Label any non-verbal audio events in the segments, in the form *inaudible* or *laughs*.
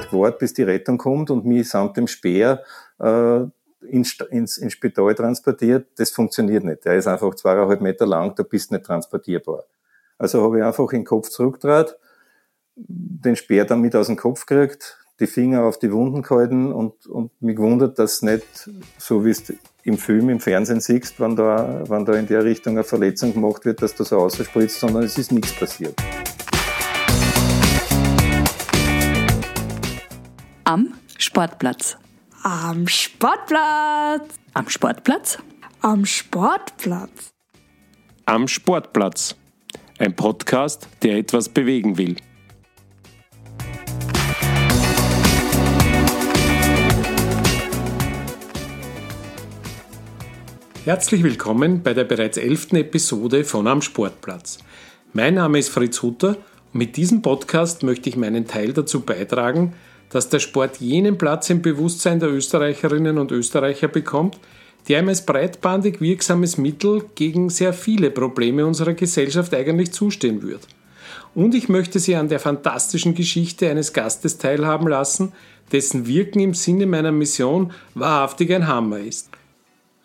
halt gewartet, bis die Rettung kommt und mich samt dem Speer äh, ins, ins, ins Spital transportiert. Das funktioniert nicht. Der ist einfach zweieinhalb Meter lang, da bist du nicht transportierbar. Also habe ich einfach den Kopf zurückgedreht, den Speer dann mit aus dem Kopf gekriegt, die Finger auf die Wunden gehalten und, und mich gewundert, dass nicht, so wie es im Film, im Fernsehen siehst, wenn da, wenn da in der Richtung eine Verletzung gemacht wird, dass du so ausspritzt, sondern es ist nichts passiert. Am Sportplatz. Am Sportplatz. Am Sportplatz. Am Sportplatz. Am Sportplatz. Ein Podcast, der etwas bewegen will. Herzlich willkommen bei der bereits elften Episode von Am Sportplatz. Mein Name ist Fritz Hutter und mit diesem Podcast möchte ich meinen Teil dazu beitragen, dass der Sport jenen Platz im Bewusstsein der Österreicherinnen und Österreicher bekommt, der ihm als breitbandig wirksames Mittel gegen sehr viele Probleme unserer Gesellschaft eigentlich zustehen wird. Und ich möchte Sie an der fantastischen Geschichte eines Gastes teilhaben lassen, dessen Wirken im Sinne meiner Mission wahrhaftig ein Hammer ist.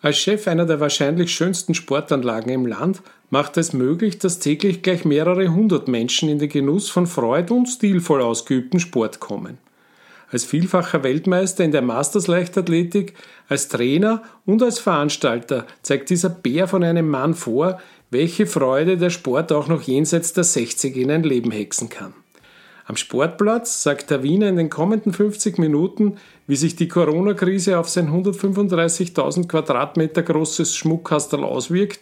Als Chef einer der wahrscheinlich schönsten Sportanlagen im Land macht es möglich, dass täglich gleich mehrere hundert Menschen in den Genuss von Freud und stilvoll ausgeübten Sport kommen als vielfacher Weltmeister in der Masters Leichtathletik, als Trainer und als Veranstalter zeigt dieser Bär von einem Mann vor, welche Freude der Sport auch noch jenseits der 60 in ein Leben hexen kann. Am Sportplatz sagt der Wiener in den kommenden 50 Minuten, wie sich die Corona-Krise auf sein 135.000 Quadratmeter großes Schmuckkastel auswirkt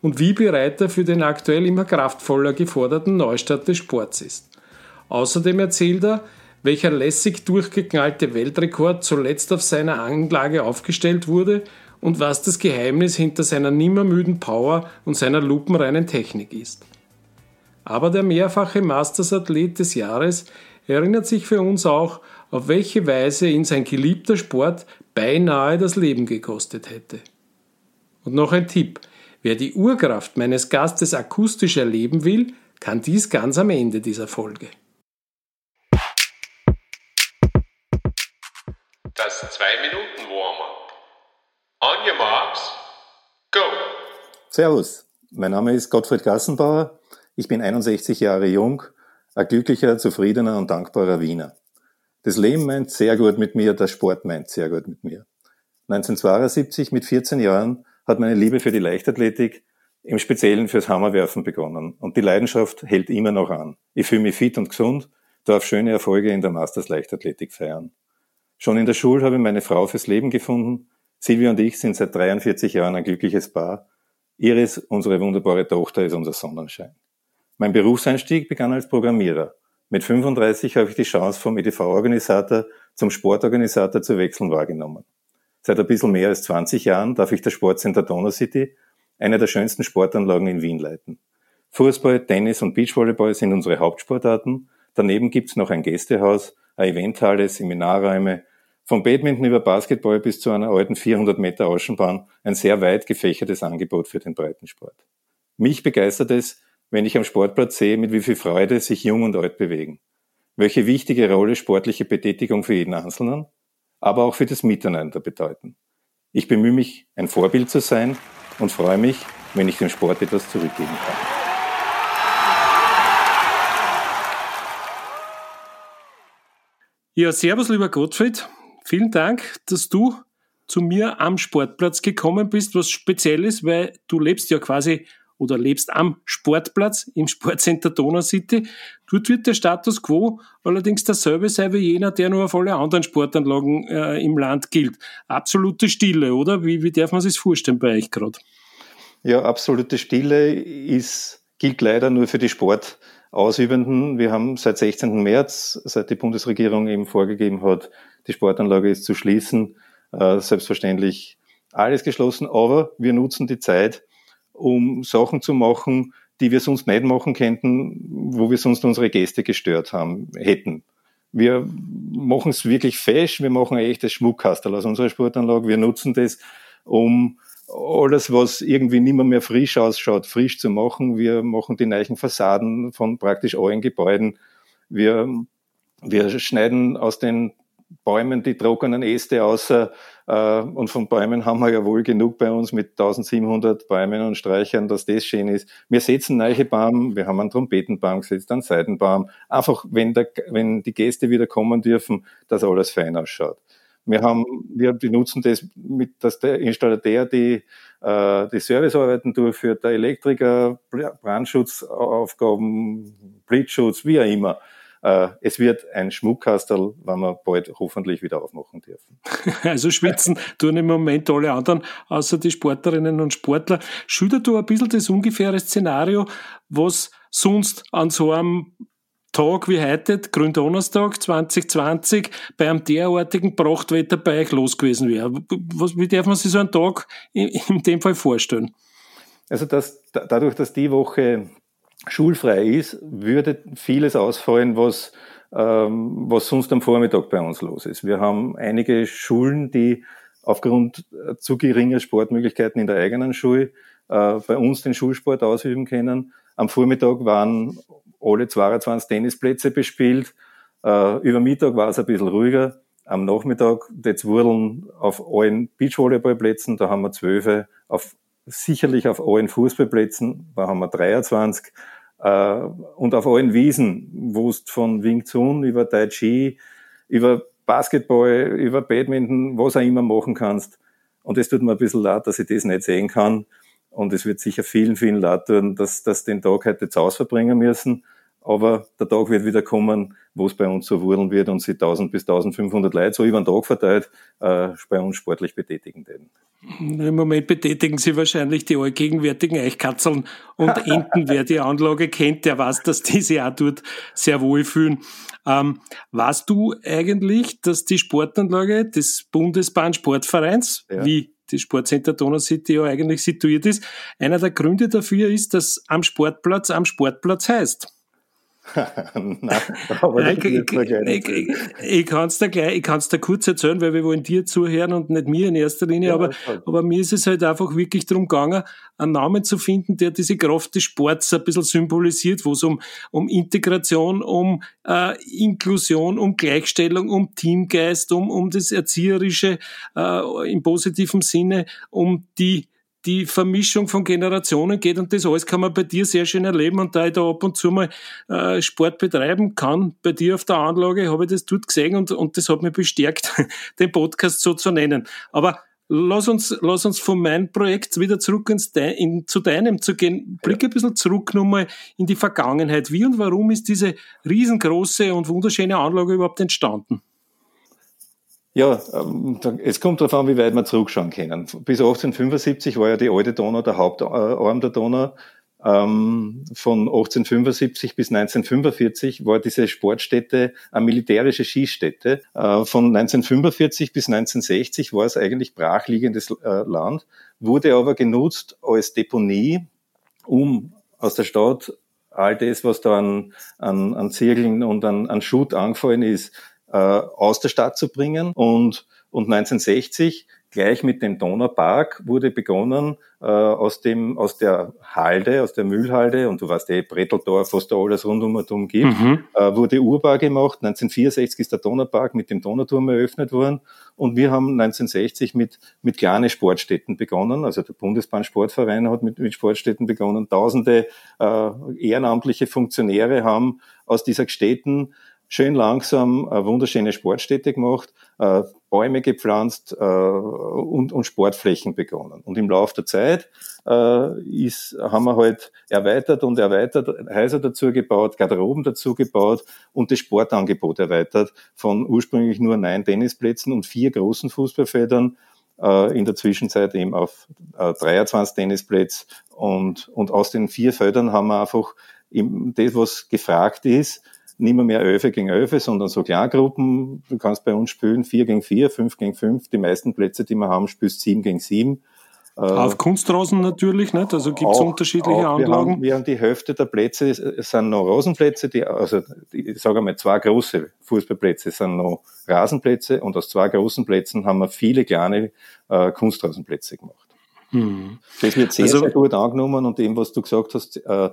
und wie bereit er für den aktuell immer kraftvoller geforderten Neustart des Sports ist. Außerdem erzählt er, welcher lässig durchgeknallte Weltrekord zuletzt auf seiner Anlage aufgestellt wurde und was das Geheimnis hinter seiner nimmermüden Power und seiner lupenreinen Technik ist. Aber der mehrfache Masters-Athlet des Jahres erinnert sich für uns auch, auf welche Weise ihn sein geliebter Sport beinahe das Leben gekostet hätte. Und noch ein Tipp. Wer die Urkraft meines Gastes akustisch erleben will, kann dies ganz am Ende dieser Folge. Das 2-Minuten-Warm-up. On your marks, go! Servus, mein Name ist Gottfried Gassenbauer. Ich bin 61 Jahre jung, ein glücklicher, zufriedener und dankbarer Wiener. Das Leben meint sehr gut mit mir, der Sport meint sehr gut mit mir. 1972, mit 14 Jahren, hat meine Liebe für die Leichtathletik, im Speziellen fürs Hammerwerfen begonnen. Und die Leidenschaft hält immer noch an. Ich fühle mich fit und gesund, darf schöne Erfolge in der Masters Leichtathletik feiern. Schon in der Schule habe ich meine Frau fürs Leben gefunden. Silvia und ich sind seit 43 Jahren ein glückliches Paar. Iris, unsere wunderbare Tochter, ist unser Sonnenschein. Mein Berufseinstieg begann als Programmierer. Mit 35 habe ich die Chance vom EDV-Organisator zum Sportorganisator zu wechseln wahrgenommen. Seit ein bisschen mehr als 20 Jahren darf ich das Sportcenter Donau City, eine der schönsten Sportanlagen in Wien, leiten. Fußball, Tennis und Beachvolleyball sind unsere Hauptsportarten. Daneben gibt's noch ein Gästehaus, eine Eventhalle, Seminarräume, vom Badminton über Basketball bis zu einer alten 400 Meter Außenbahn ein sehr weit gefächertes Angebot für den Breitensport. Mich begeistert es, wenn ich am Sportplatz sehe, mit wie viel Freude sich Jung und Alt bewegen. Welche wichtige Rolle sportliche Betätigung für jeden Einzelnen, aber auch für das Miteinander bedeuten. Ich bemühe mich, ein Vorbild zu sein und freue mich, wenn ich dem Sport etwas zurückgeben kann. Ja, servus, lieber Gottfried vielen Dank, dass du zu mir am Sportplatz gekommen bist, was speziell ist, weil du lebst ja quasi oder lebst am Sportplatz im Sportcenter Donau City. Dort wird der Status quo allerdings derselbe sein wie jener, der nur auf alle anderen Sportanlagen äh, im Land gilt. Absolute Stille, oder? Wie, wie darf man sich das vorstellen bei euch gerade? Ja, absolute Stille ist, gilt leider nur für die Sportausübenden. Wir haben seit 16. März, seit die Bundesregierung eben vorgegeben hat, die Sportanlage ist zu schließen. Äh, selbstverständlich alles geschlossen, aber wir nutzen die Zeit, um Sachen zu machen, die wir sonst nicht machen könnten, wo wir sonst unsere Gäste gestört haben, hätten. Wir machen es wirklich fesch, wir machen ein echtes Schmuckkastel aus unserer Sportanlage. Wir nutzen das, um alles, was irgendwie nicht mehr, frisch ausschaut, frisch zu machen. Wir machen die neuen Fassaden von praktisch allen Gebäuden. Wir Wir schneiden aus den Bäumen die trockenen Äste außer äh, und von Bäumen haben wir ja wohl genug bei uns mit 1700 Bäumen und Streichern, dass das schön ist. Wir setzen neue Baum, wir haben einen Trompetenbaum gesetzt, einen Seidenbaum. Einfach, wenn, der, wenn die Gäste wieder kommen dürfen, dass alles fein ausschaut. Wir haben, wir benutzen das mit, dass der Installateur die, äh, die Servicearbeiten durchführt, der Elektriker, Brandschutzaufgaben, Blitzschutz, wie auch immer. Äh, es wird ein Schmuckkastel, wenn wir bald hoffentlich wieder aufmachen dürfen. *laughs* Also schwitzen tun im Moment alle anderen, außer die Sportlerinnen und Sportler. Schildert du ein bisschen das ungefähre Szenario, was sonst an so einem Tag wie heute, Gründonnerstag 2020, bei einem derartigen Prachtwetter bei euch los gewesen wäre. Was, wie darf man sich so einen Tag in, in dem Fall vorstellen? Also dass, dadurch, dass die Woche schulfrei ist, würde vieles ausfallen, was, ähm, was sonst am Vormittag bei uns los ist. Wir haben einige Schulen, die aufgrund äh, zu geringer Sportmöglichkeiten in der eigenen Schule äh, bei uns den Schulsport ausüben können. Am Vormittag waren alle 22 Tennisplätze bespielt. Äh, über Mittag war es ein bisschen ruhiger. Am Nachmittag jetzt wurden auf allen Beachvolleyballplätzen, da haben wir zwölf, auf sicherlich auf allen Fußballplätzen, da haben wir 23, äh, und auf allen Wiesen, wo es von Wing Chun über Tai Chi, über Basketball, über Badminton, was auch immer machen kannst. Und es tut mir ein bisschen leid, dass ich das nicht sehen kann. Und es wird sicher vielen, vielen leid tun, dass, dass den Tag heute zu Hause verbringen müssen. Aber der Tag wird wieder kommen, wo es bei uns so wurden wird und sie 1000 bis 1500 Leute so über den Tag verteilt äh, bei uns sportlich betätigen werden. Im Moment betätigen sie wahrscheinlich die allgegenwärtigen Eichkatzeln und *laughs* Enten. Wer die Anlage kennt, der weiß, dass die sich auch dort sehr wohl fühlen. Ähm, weißt du eigentlich, dass die Sportanlage des Bundesbahnsportvereins, ja. wie die Sportcenter Donau City ja eigentlich situiert ist, einer der Gründe dafür ist, dass am Sportplatz am Sportplatz heißt? *laughs* Nein, ich, ich, ich, ich kann es dir gleich, ich kann es dir kurz erzählen, weil wir wollen dir zuhören und nicht mir in erster Linie, ja, aber, aber mir ist es halt einfach wirklich darum gegangen, einen Namen zu finden, der diese Kraft des Sports ein bisschen symbolisiert, wo es um, um Integration, um äh, Inklusion, um Gleichstellung, um Teamgeist, um, um das Erzieherische äh, im positiven Sinne, um die die Vermischung von Generationen geht und das alles kann man bei dir sehr schön erleben und da ich da ab und zu mal äh, Sport betreiben kann, bei dir auf der Anlage, habe ich das dort gesehen und, und das hat mich bestärkt, *laughs* den Podcast so zu nennen. Aber lass uns, lass uns von meinem Projekt wieder zurück ins De in, zu deinem zu gehen. Blick ein bisschen zurück nochmal in die Vergangenheit. Wie und warum ist diese riesengroße und wunderschöne Anlage überhaupt entstanden? Ja, ähm, es kommt darauf an, wie weit wir zurückschauen können. Bis 1875 war ja die alte Donau der Hauptarm der Donau. Ähm, von 1875 bis 1945 war diese Sportstätte eine militärische Skistätte. Äh, von 1945 bis 1960 war es eigentlich brachliegendes äh, Land, wurde aber genutzt als Deponie, um aus der Stadt all das, was da an, an, an Zirkeln und an, an Schutt angefallen ist, äh, aus der Stadt zu bringen. Und, und 1960 gleich mit dem Donaupark wurde begonnen, äh, aus dem, aus der Halde, aus der Mühlhalde, und du weißt eh, Bretteldorf, was da alles rundum gibt, mhm. äh, wurde urbar gemacht. 1964 ist der Donaupark mit dem Donauturm eröffnet worden. Und wir haben 1960 mit, mit kleinen Sportstätten begonnen. Also der Bundesbahnsportverein hat mit, mit Sportstätten begonnen. Tausende äh, ehrenamtliche Funktionäre haben aus dieser Städten schön langsam eine wunderschöne Sportstätte gemacht, äh, Bäume gepflanzt äh, und, und Sportflächen begonnen. Und im Laufe der Zeit äh, ist, haben wir halt erweitert und erweitert, Häuser dazu gebaut, Garderoben dazu gebaut und das Sportangebot erweitert von ursprünglich nur neun Tennisplätzen und vier großen Fußballfeldern in der Zwischenzeit eben auf 23 Tennisplätze und, und aus den vier Feldern haben wir einfach das, was gefragt ist, nicht mehr, mehr Elfe gegen Elfe, sondern so Klargruppen. Du kannst bei uns spielen vier gegen vier, fünf gegen fünf. Die meisten Plätze, die wir haben, spielst sieben gegen sieben. Äh, Auf Kunstrasen natürlich nicht, also gibt es unterschiedliche auch, Anlagen? Wir haben, wir haben die Hälfte der Plätze, es sind noch Rasenplätze, die, also ich sage mal zwei große Fußballplätze sind noch Rasenplätze und aus zwei großen Plätzen haben wir viele kleine äh, Kunstrasenplätze gemacht. Mhm. Das wird sehr, also, sehr gut angenommen und dem, was du gesagt hast, äh,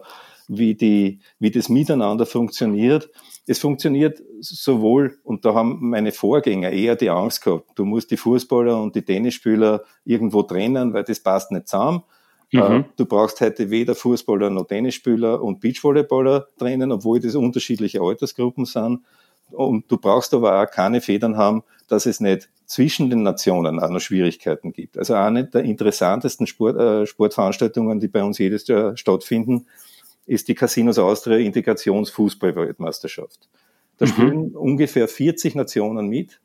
wie, die, wie das miteinander funktioniert. Es funktioniert sowohl, und da haben meine Vorgänger eher die Angst gehabt, du musst die Fußballer und die Tennisspieler irgendwo trennen, weil das passt nicht zusammen. Mhm. Äh, du brauchst heute weder Fußballer noch Tennisspieler und Beachvolleyballer trennen, obwohl das unterschiedliche Altersgruppen sind. Und du brauchst aber auch keine Federn haben, dass es nicht zwischen den Nationen auch noch Schwierigkeiten gibt. Also eine der interessantesten Sport, äh, Sportveranstaltungen, die bei uns jedes Jahr stattfinden, ist die Casinos Austria Integrationsfußball-Weltmeisterschaft. Da mhm. spielen ungefähr 40 Nationen mit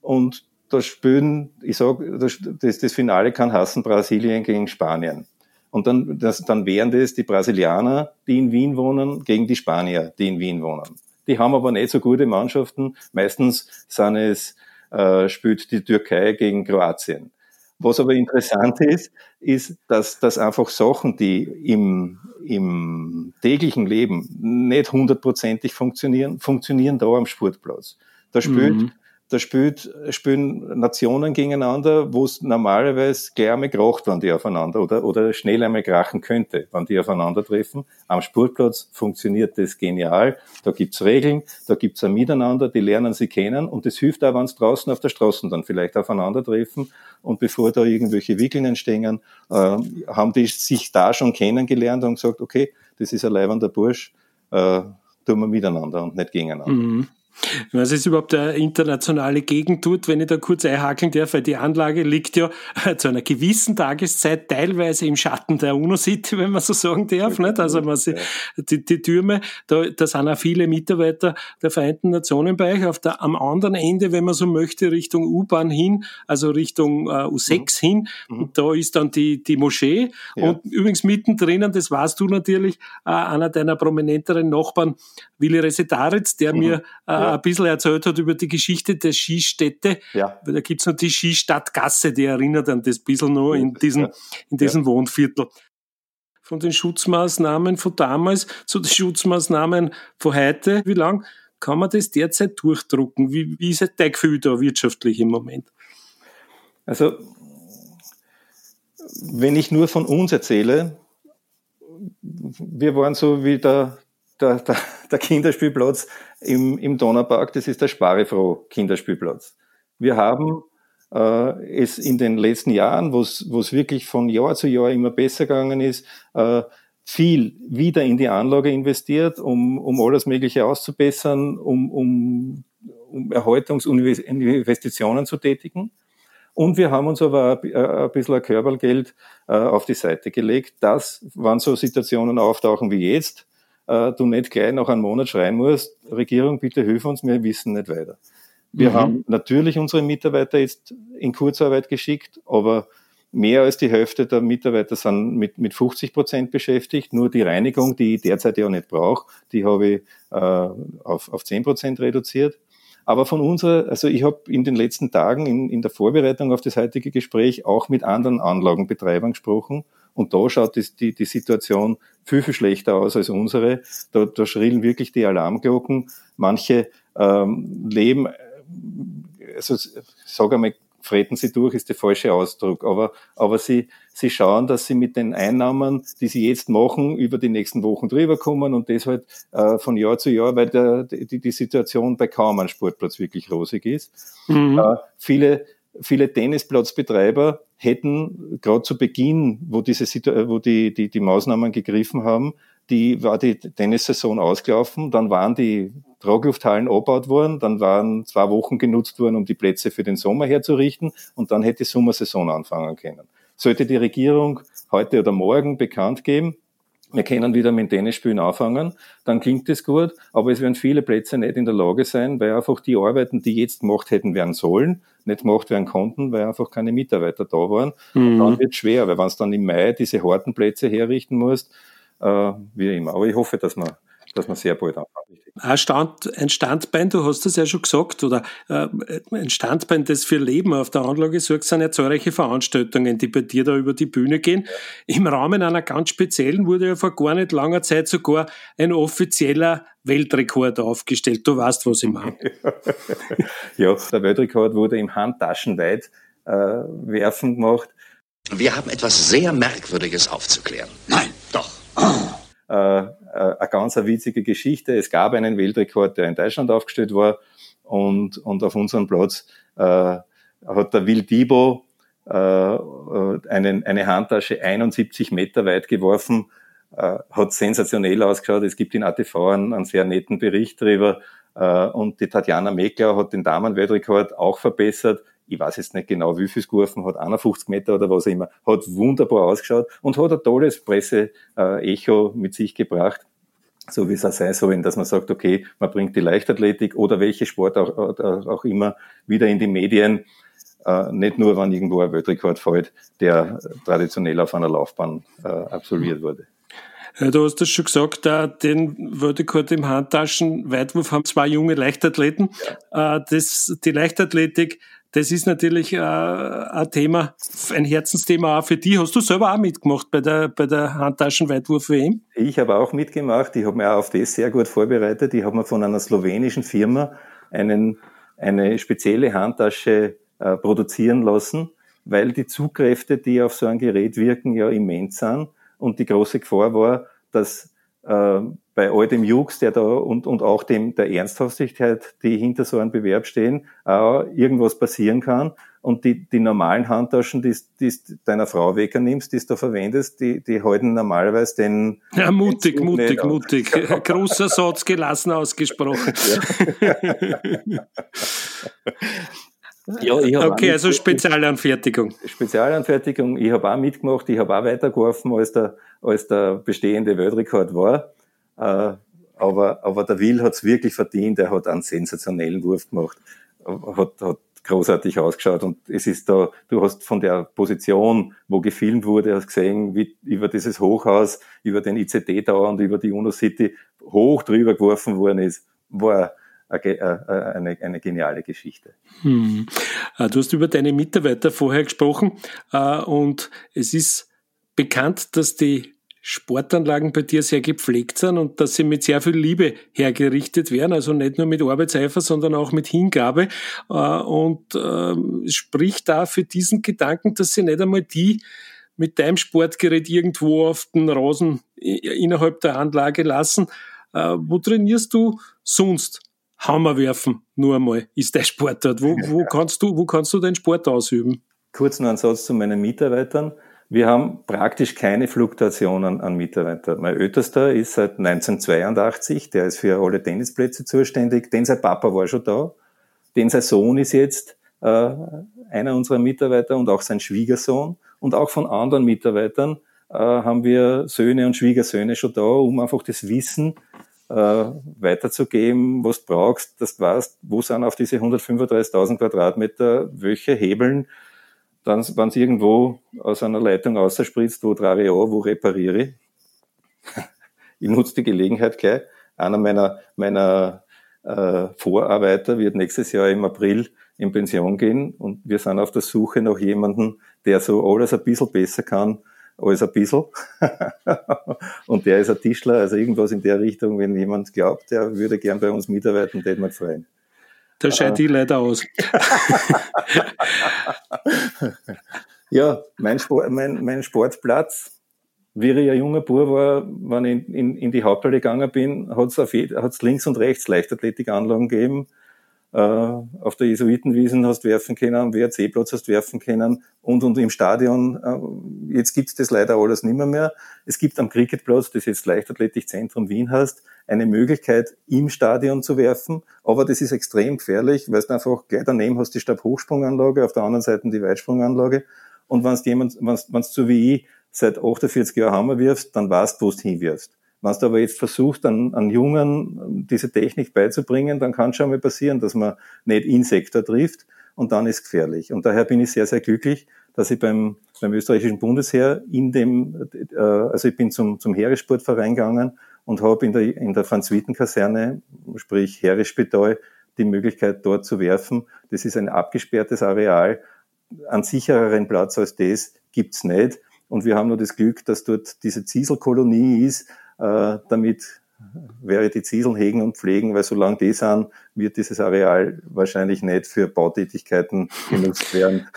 und da spielen, ich sage, das, das Finale kann hassen Brasilien gegen Spanien. Und dann, das, dann wären das die Brasilianer, die in Wien wohnen, gegen die Spanier, die in Wien wohnen. Die haben aber nicht so gute Mannschaften. Meistens sind es, äh, spielt die Türkei gegen Kroatien. Was aber interessant ist, ist, dass, dass einfach Sachen, die im, im täglichen Leben nicht hundertprozentig funktionieren, funktionieren da am Sportplatz. Da spielt mhm da spielt, spielen Nationen gegeneinander, wo es normalerweise gleich einmal kracht, wenn die aufeinander oder, oder schnell einmal krachen könnte, wenn die aufeinandertreffen. Am Sportplatz funktioniert das genial. Da gibt's Regeln, da gibt's ein Miteinander, die lernen sie kennen und das hilft auch, wenn sie draußen auf der Straße dann vielleicht aufeinandertreffen und bevor da irgendwelche Wickeln entstehen, äh, haben die sich da schon kennengelernt und gesagt, okay, das ist ein leibender Bursch, äh, tun wir miteinander und nicht gegeneinander. Mhm. Was ist überhaupt eine internationale Gegend tut, wenn ich da kurz einhakeln darf, weil die Anlage liegt ja zu einer gewissen Tageszeit teilweise im Schatten der UNO-City, wenn man so sagen darf. Nicht? Also man sieht, die, die Türme, da, da sind auch viele Mitarbeiter der Vereinten Nationen bei euch. Auf der, am anderen Ende, wenn man so möchte, Richtung U-Bahn hin, also Richtung äh, U6 mhm. hin, mhm. da ist dann die, die Moschee. Ja. Und übrigens mittendrin, das warst du natürlich, äh, einer deiner prominenteren Nachbarn, Willi Resetaritz, der mhm. mir äh, ja. ein bisschen erzählt hat über die Geschichte der Skistätte. Ja. Weil da gibt's noch die Skistadtgasse, die erinnert an das bisschen noch in diesem, ja. in diesem Wohnviertel. Von den Schutzmaßnahmen von damals zu den Schutzmaßnahmen von heute. Wie lang kann man das derzeit durchdrucken? Wie, wie ist dein Gefühl da wirtschaftlich im Moment? Also, wenn ich nur von uns erzähle, wir waren so wie der, der, der, der Kinderspielplatz im, im Donaupark, das ist der Sparefroh Kinderspielplatz. Wir haben äh, es in den letzten Jahren, wo es wirklich von Jahr zu Jahr immer besser gegangen ist, äh, viel wieder in die Anlage investiert, um, um alles Mögliche auszubessern, um, um, um Erhaltungsinvestitionen zu tätigen. Und wir haben uns aber ein, ein bisschen ein Körpergeld äh, auf die Seite gelegt, dass, wenn so Situationen auftauchen wie jetzt, äh, du nicht gleich nach einem Monat schreien musst, Regierung, bitte hilf uns, wir wissen nicht weiter. Wir mhm. haben natürlich unsere Mitarbeiter jetzt in Kurzarbeit geschickt, aber mehr als die Hälfte der Mitarbeiter sind mit, mit 50 Prozent beschäftigt. Nur die Reinigung, die ich derzeit ja nicht brauche, die habe ich äh, auf, auf 10 Prozent reduziert. Aber von unserer, also ich habe in den letzten Tagen in, in der Vorbereitung auf das heutige Gespräch auch mit anderen Anlagenbetreibern gesprochen und da schaut die, die, die Situation viel, viel schlechter aus als unsere. Da, da schrillen wirklich die Alarmglocken. Manche ähm, leben, also sag einmal, freten sie durch, ist der falsche Ausdruck. Aber, aber sie, sie schauen, dass sie mit den Einnahmen, die sie jetzt machen, über die nächsten Wochen drüber kommen und das halt äh, von Jahr zu Jahr, weil der, die, die Situation bei kaum einem Sportplatz wirklich rosig ist. Mhm. Äh, viele viele Tennisplatzbetreiber hätten gerade zu Beginn, wo diese wo die, die, die Maßnahmen gegriffen haben, die war die Tennissaison ausgelaufen, dann waren die Traglufthallen abgebaut worden, dann waren zwei Wochen genutzt worden, um die Plätze für den Sommer herzurichten und dann hätte die Sommersaison anfangen können. Sollte die Regierung heute oder morgen bekannt geben, wir können wieder mit Tennisspielen anfangen, dann klingt das gut, aber es werden viele Plätze nicht in der Lage sein, weil einfach die Arbeiten, die jetzt gemacht hätten werden sollen, nicht gemacht werden konnten, weil einfach keine Mitarbeiter da waren. Mhm. Dann wird es schwer, weil wenn es dann im Mai diese harten Plätze herrichten musst, äh, wie immer. Aber ich hoffe, dass man dass man sehr bald anfangen. Ein, Stand, ein Standbein, du hast das ja schon gesagt, oder äh, ein Standbein, das für Leben auf der Anlage sorgt, sind ja zahlreiche Veranstaltungen, die bei dir da über die Bühne gehen. Im Rahmen einer ganz speziellen wurde ja vor gar nicht langer Zeit sogar ein offizieller Weltrekord aufgestellt. Du weißt, was ich meine. *laughs* ja, der Weltrekord wurde im Handtaschenweit äh, werfen gemacht Wir haben etwas sehr Merkwürdiges aufzuklären. Nein, doch. Äh, äh, eine ganz eine witzige Geschichte. Es gab einen Weltrekord, der in Deutschland aufgestellt war und, und auf unserem Platz äh, hat der Will Dibo äh, äh einen, eine Handtasche 71 Meter weit geworfen, äh, hat sensationell ausgeschaut. Es gibt in ATV einen, einen sehr netten Bericht darüber. Äh, und die Tatjana Meckler hat den Damenweltrekord auch verbessert. Ich weiß jetzt nicht genau, wie viel es geworfen hat, 51 Meter oder was auch immer. Hat wunderbar ausgeschaut und hat ein tolles Presse-Echo mit sich gebracht so wie es auch sein soll, dass man sagt, okay, man bringt die Leichtathletik oder welche Sport auch, auch immer wieder in die Medien, äh, nicht nur, wenn irgendwo ein Weltrekord fällt, der traditionell auf einer Laufbahn äh, absolviert wurde. Du hast das schon gesagt, den Weltrekord im Handtaschen-Weitwurf haben zwei junge Leichtathleten. Ja. Das, die Leichtathletik, das ist natürlich ein Thema, ein Herzensthema auch für dich. Hast du selber auch mitgemacht bei der, bei der Handtaschen-Weitwurf-WM? Ich habe auch mitgemacht. Ich habe mich auch auf das sehr gut vorbereitet. Ich habe mir von einer slowenischen Firma einen, eine spezielle Handtasche äh, produzieren lassen, weil die Zugkräfte, die auf so ein Gerät wirken, ja immens sind und die große Gefahr war, dass äh, bei all dem Jux, der da und, und auch dem der Ernsthaftigkeit, die hinter so einem Bewerb stehen, auch irgendwas passieren kann. Und die, die normalen Handtaschen, die die deiner Frau wegnimmst, die du da verwendest, die, die halten normalerweise den. Ja, mutig, den mutig, mutig. *laughs* Großer Satz, gelassen ausgesprochen. Ja. *laughs* Ja, ich okay, also Spezialanfertigung. Spezialanfertigung, ich habe auch mitgemacht, ich habe auch weitergeworfen, als der, als der bestehende Weltrekord war. Äh, aber, aber der Will hat es wirklich verdient, er hat einen sensationellen Wurf gemacht, hat, hat großartig ausgeschaut und es ist da, du hast von der Position, wo gefilmt wurde, hast gesehen, wie über dieses Hochhaus, über den ICT Tower und über die UNO City hoch drüber geworfen worden ist, war eine, eine geniale Geschichte. Hm. Äh, du hast über deine Mitarbeiter vorher gesprochen äh, und es ist bekannt, dass die Sportanlagen bei dir sehr gepflegt sind und dass sie mit sehr viel Liebe hergerichtet werden, also nicht nur mit Arbeitseifer, sondern auch mit Hingabe. Äh, und ähm, spricht da für diesen Gedanken, dass sie nicht einmal die mit deinem Sportgerät irgendwo auf den Rasen innerhalb der Anlage lassen. Wo trainierst du sonst? Hammer werfen, nur einmal, ist der Sportart. Wo, wo, *laughs* kannst du, wo kannst du deinen Sport ausüben? Kurz noch ein Satz zu meinen Mitarbeitern. Wir haben praktisch keine Fluktuationen an Mitarbeitern. Mein Ältester ist seit 1982, der ist für alle Tennisplätze zuständig. Den sein Papa war schon da. Den sein Sohn ist jetzt äh, einer unserer Mitarbeiter und auch sein Schwiegersohn. Und auch von anderen Mitarbeitern äh, haben wir Söhne und Schwiegersöhne schon da, um einfach das Wissen äh, weiterzugeben, was du brauchst, dass du weißt, wo sind auf diese 135.000 Quadratmeter welche Hebeln, dann, wenn es irgendwo aus einer Leitung ausspritzt, wo trage ich an, wo repariere ich. *laughs* ich nutze die Gelegenheit gleich. Einer meiner, meiner äh, Vorarbeiter wird nächstes Jahr im April in Pension gehen und wir sind auf der Suche nach jemandem, der so alles ein bisschen besser kann als ein bisschen. *laughs* und der ist ein Tischler, also irgendwas in der Richtung, wenn jemand glaubt, der würde gern bei uns mitarbeiten, den wir freuen. Da scheint die leider aus. *laughs* ja, mein, Sport, mein, mein Sportplatz, wie ich ein junger Bub war, wenn ich in, in die Haupthalle gegangen bin, hat es links und rechts Leichtathletikanlagen gegeben auf der Jesuitenwiesen hast werfen können, am WRC-Platz hast werfen können und, und im Stadion. Äh, jetzt gibt's das leider alles nimmer mehr. Es gibt am Cricketplatz, das jetzt Leichtathletikzentrum Wien hast, eine Möglichkeit, im Stadion zu werfen, aber das ist extrem gefährlich, weil du einfach gleich daneben hast die Stabhochsprunganlage, auf der anderen Seite die Weitsprunganlage und wenn du jemand, wenn du wie ich seit 48 Jahren Hammer wirfst, dann weißt du, wo du hinwirfst. Wenn du aber jetzt versuchst, an, an Jungen diese Technik beizubringen, dann kann schon mal passieren, dass man nicht in Sektor trifft und dann ist gefährlich. Und daher bin ich sehr, sehr glücklich, dass ich beim, beim österreichischen Bundesheer in dem, äh, also ich bin zum, zum Heeressportverein gegangen und habe in der, in der Franz-Witten-Kaserne, sprich Heeresspital, die Möglichkeit dort zu werfen. Das ist ein abgesperrtes Areal. Einen sichereren Platz als das gibt's nicht. Und wir haben nur das Glück, dass dort diese Zieselkolonie ist, äh, damit wäre die Zieseln hegen und pflegen, weil solange die sind, wird dieses Areal wahrscheinlich nicht für Bautätigkeiten genutzt werden.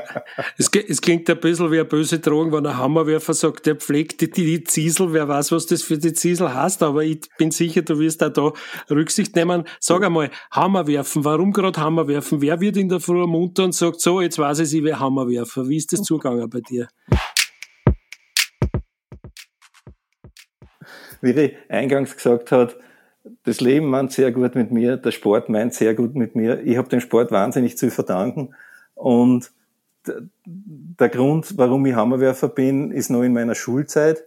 *laughs* es, es, klingt ein bisschen wie eine böse Drohung, wenn ein Hammerwerfer sagt, der pflegt die, die Ziesel, wer weiß, was das für die Ziesel heißt, aber ich bin sicher, du wirst auch da Rücksicht nehmen. Sag einmal, Hammerwerfen, warum gerade Hammerwerfen? Wer wird in der Früh munter und sagt, so, jetzt weiß ich, ich will Hammerwerfer. Wie ist das zugegangen bei dir? Wie ich eingangs gesagt hat, das Leben meint sehr gut mit mir, der Sport meint sehr gut mit mir. Ich habe dem Sport wahnsinnig zu verdanken. Und der Grund, warum ich Hammerwerfer bin, ist noch in meiner Schulzeit.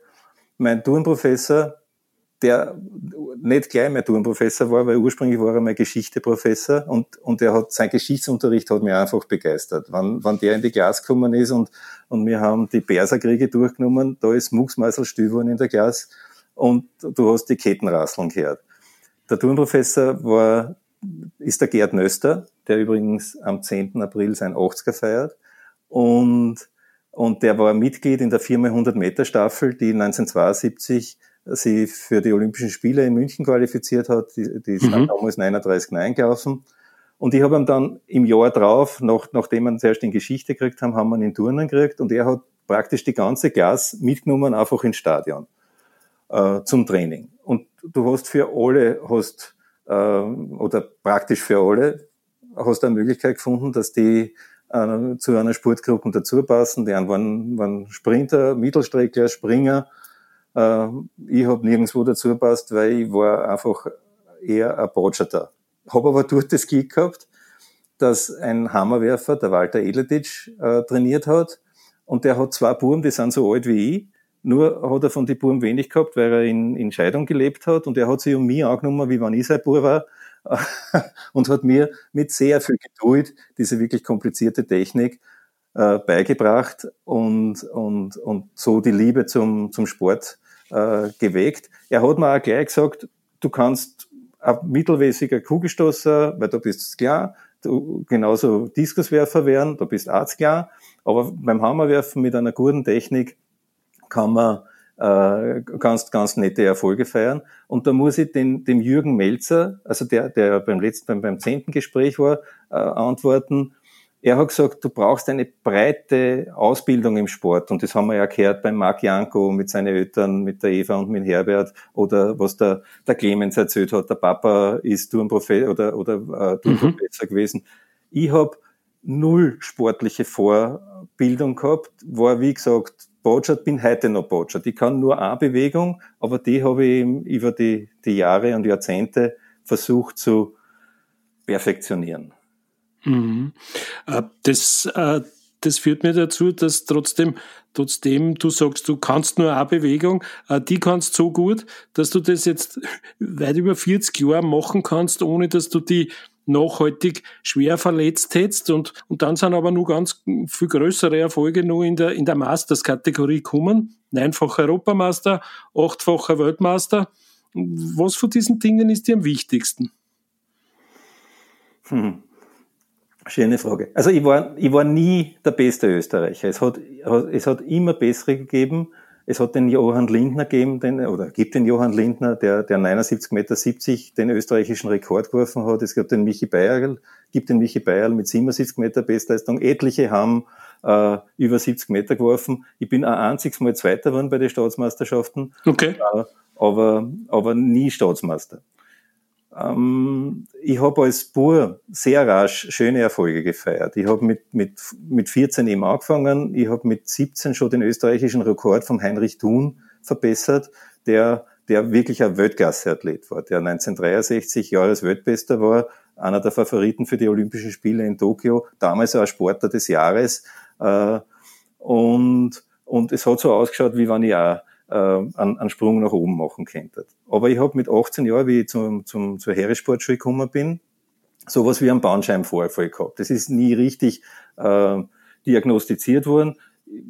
Mein Turnprofessor, der nicht gleich mein Turnprofessor war, weil ursprünglich war er mein Geschichteprofessor und, und er hat, sein Geschichtsunterricht hat mich einfach begeistert. Wenn, wenn der in die Klasse gekommen ist und, und wir haben die Perserkriege durchgenommen, da ist Mucksmeißel still in der Klasse und du hast die Kettenrasseln gehört. Der Turnprofessor war, ist der Gerd Nöster, der übrigens am 10. April sein 80er feiert. Und, und der war Mitglied in der 4x100 Meter Staffel, die 1972 sie für die Olympischen Spiele in München qualifiziert hat. Die, die mhm. damals 39 gelaufen. Und ich habe ihn dann im Jahr drauf, nach, nachdem wir ihn zuerst in Geschichte gekriegt haben, haben wir ihn in Turnen gekriegt und er hat praktisch die ganze Gas mitgenommen, einfach ins Stadion äh, zum Training. Und du hast für alle, hast, äh, oder praktisch für alle, hast eine Möglichkeit gefunden, dass die äh, zu einer Sportgruppe dazu passen. Die einen waren, waren Sprinter, Mittelstreckler, Springer. Äh, ich habe nirgendwo dazu passt, weil ich war einfach eher ein Botschafter. Habe aber dort das Glück gehabt, dass ein Hammerwerfer, der Walter Eletitsch, äh, trainiert hat. Und der hat zwei Buben, die sind so alt wie ich. Nur hat er von den Buben wenig gehabt, weil er in, in Scheidung gelebt hat und er hat sich um mich angenommen, wie wenn ich sein Bub war *laughs* und hat mir mit sehr viel Geduld diese wirklich komplizierte Technik äh, beigebracht und, und, und so die Liebe zum, zum Sport äh, geweckt. Er hat mir auch gleich gesagt, du kannst ein mittelmäßiger Kugelstoßer, weil du bist klar, du genauso Diskuswerfer werden, du bist Arzt klar, aber beim Hammerwerfen mit einer guten Technik kann man äh, ganz, ganz nette Erfolge feiern. Und da muss ich den, dem Jürgen Melzer, also der, der beim letzten, beim, beim zehnten Gespräch war, äh, antworten. Er hat gesagt, du brauchst eine breite Ausbildung im Sport. Und das haben wir ja gehört beim Marc Janko mit seinen Eltern, mit der Eva und mit Herbert. Oder was der, der Clemens erzählt hat, der Papa ist Turnprofessor oder, oder äh, Turnprofessor mhm. gewesen. Ich habe null sportliche Vorbildung gehabt, war wie gesagt Botschaft, bin heute noch Botschaft. Ich kann nur eine Bewegung, aber die habe ich über die, die Jahre und Jahrzehnte versucht zu perfektionieren. Mhm. Äh, das, äh, das führt mir dazu, dass trotzdem, trotzdem du sagst, du kannst nur eine Bewegung, äh, die kannst so gut, dass du das jetzt *laughs* weit über 40 Jahre machen kannst, ohne dass du die nachhaltig schwer verletzt hättest und, und dann sind aber nur ganz viel größere Erfolge nur in der, in der Masters-Kategorie gekommen. Neunfacher Europameister, achtfacher Weltmeister. Was von diesen Dingen ist dir am wichtigsten? Hm. Schöne Frage. Also ich war, ich war nie der beste Österreicher. Es hat, es hat immer bessere gegeben. Es hat den Johann Lindner gegeben, den, oder gibt den Johann Lindner, der, der 79,70 Meter den österreichischen Rekord geworfen hat. Es gibt den Michi Bayerl, gibt den Michi Bayerl mit 77 Meter Bestleistung. Etliche haben äh, über 70 Meter geworfen. Ich bin ein einziges Mal Zweiter geworden bei den Staatsmeisterschaften. Okay. Äh, aber, aber nie Staatsmeister. Ähm, ich habe als Bur sehr rasch schöne Erfolge gefeiert. Ich habe mit, mit, mit 14 eben angefangen. Ich habe mit 17 schon den österreichischen Rekord vom Heinrich Thun verbessert, der, der wirklich ein Weltklasse-Athlet war, der 1963 Jahresweltbester war, einer der Favoriten für die Olympischen Spiele in Tokio, damals auch Sportler des Jahres. Äh, und, und es hat so ausgeschaut, wie wenn ich auch äh, einen, einen Sprung nach oben machen könnte. Aber ich habe mit 18 Jahren, wie ich zum, zum, zur Heeressportschule gekommen bin, sowas wie einen Bandscheibenvorfall gehabt. Das ist nie richtig äh, diagnostiziert worden.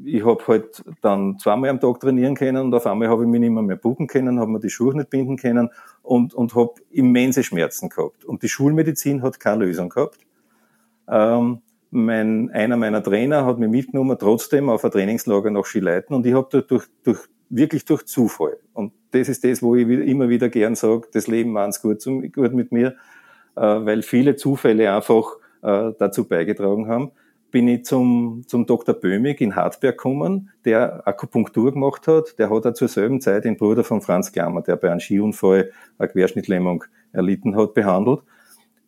Ich habe halt dann zweimal am Tag trainieren können und auf einmal habe ich mich nicht mehr, mehr buchen können, habe mir die Schuhe nicht binden können und, und habe immense Schmerzen gehabt. Und die Schulmedizin hat keine Lösung gehabt. Ähm, mein, einer meiner Trainer hat mich mitgenommen, trotzdem auf ein Trainingslager nach Schileiten und ich habe durch, durch wirklich durch Zufall. Und das ist das, wo ich immer wieder gern sage, das Leben meint's gut, gut mit mir, äh, weil viele Zufälle einfach äh, dazu beigetragen haben bin ich zum, zum Dr. Böhmig in Hartberg gekommen, der Akupunktur gemacht hat. Der hat auch zur selben Zeit den Bruder von Franz Klammer, der bei einem Skiunfall eine Querschnittlähmung erlitten hat, behandelt.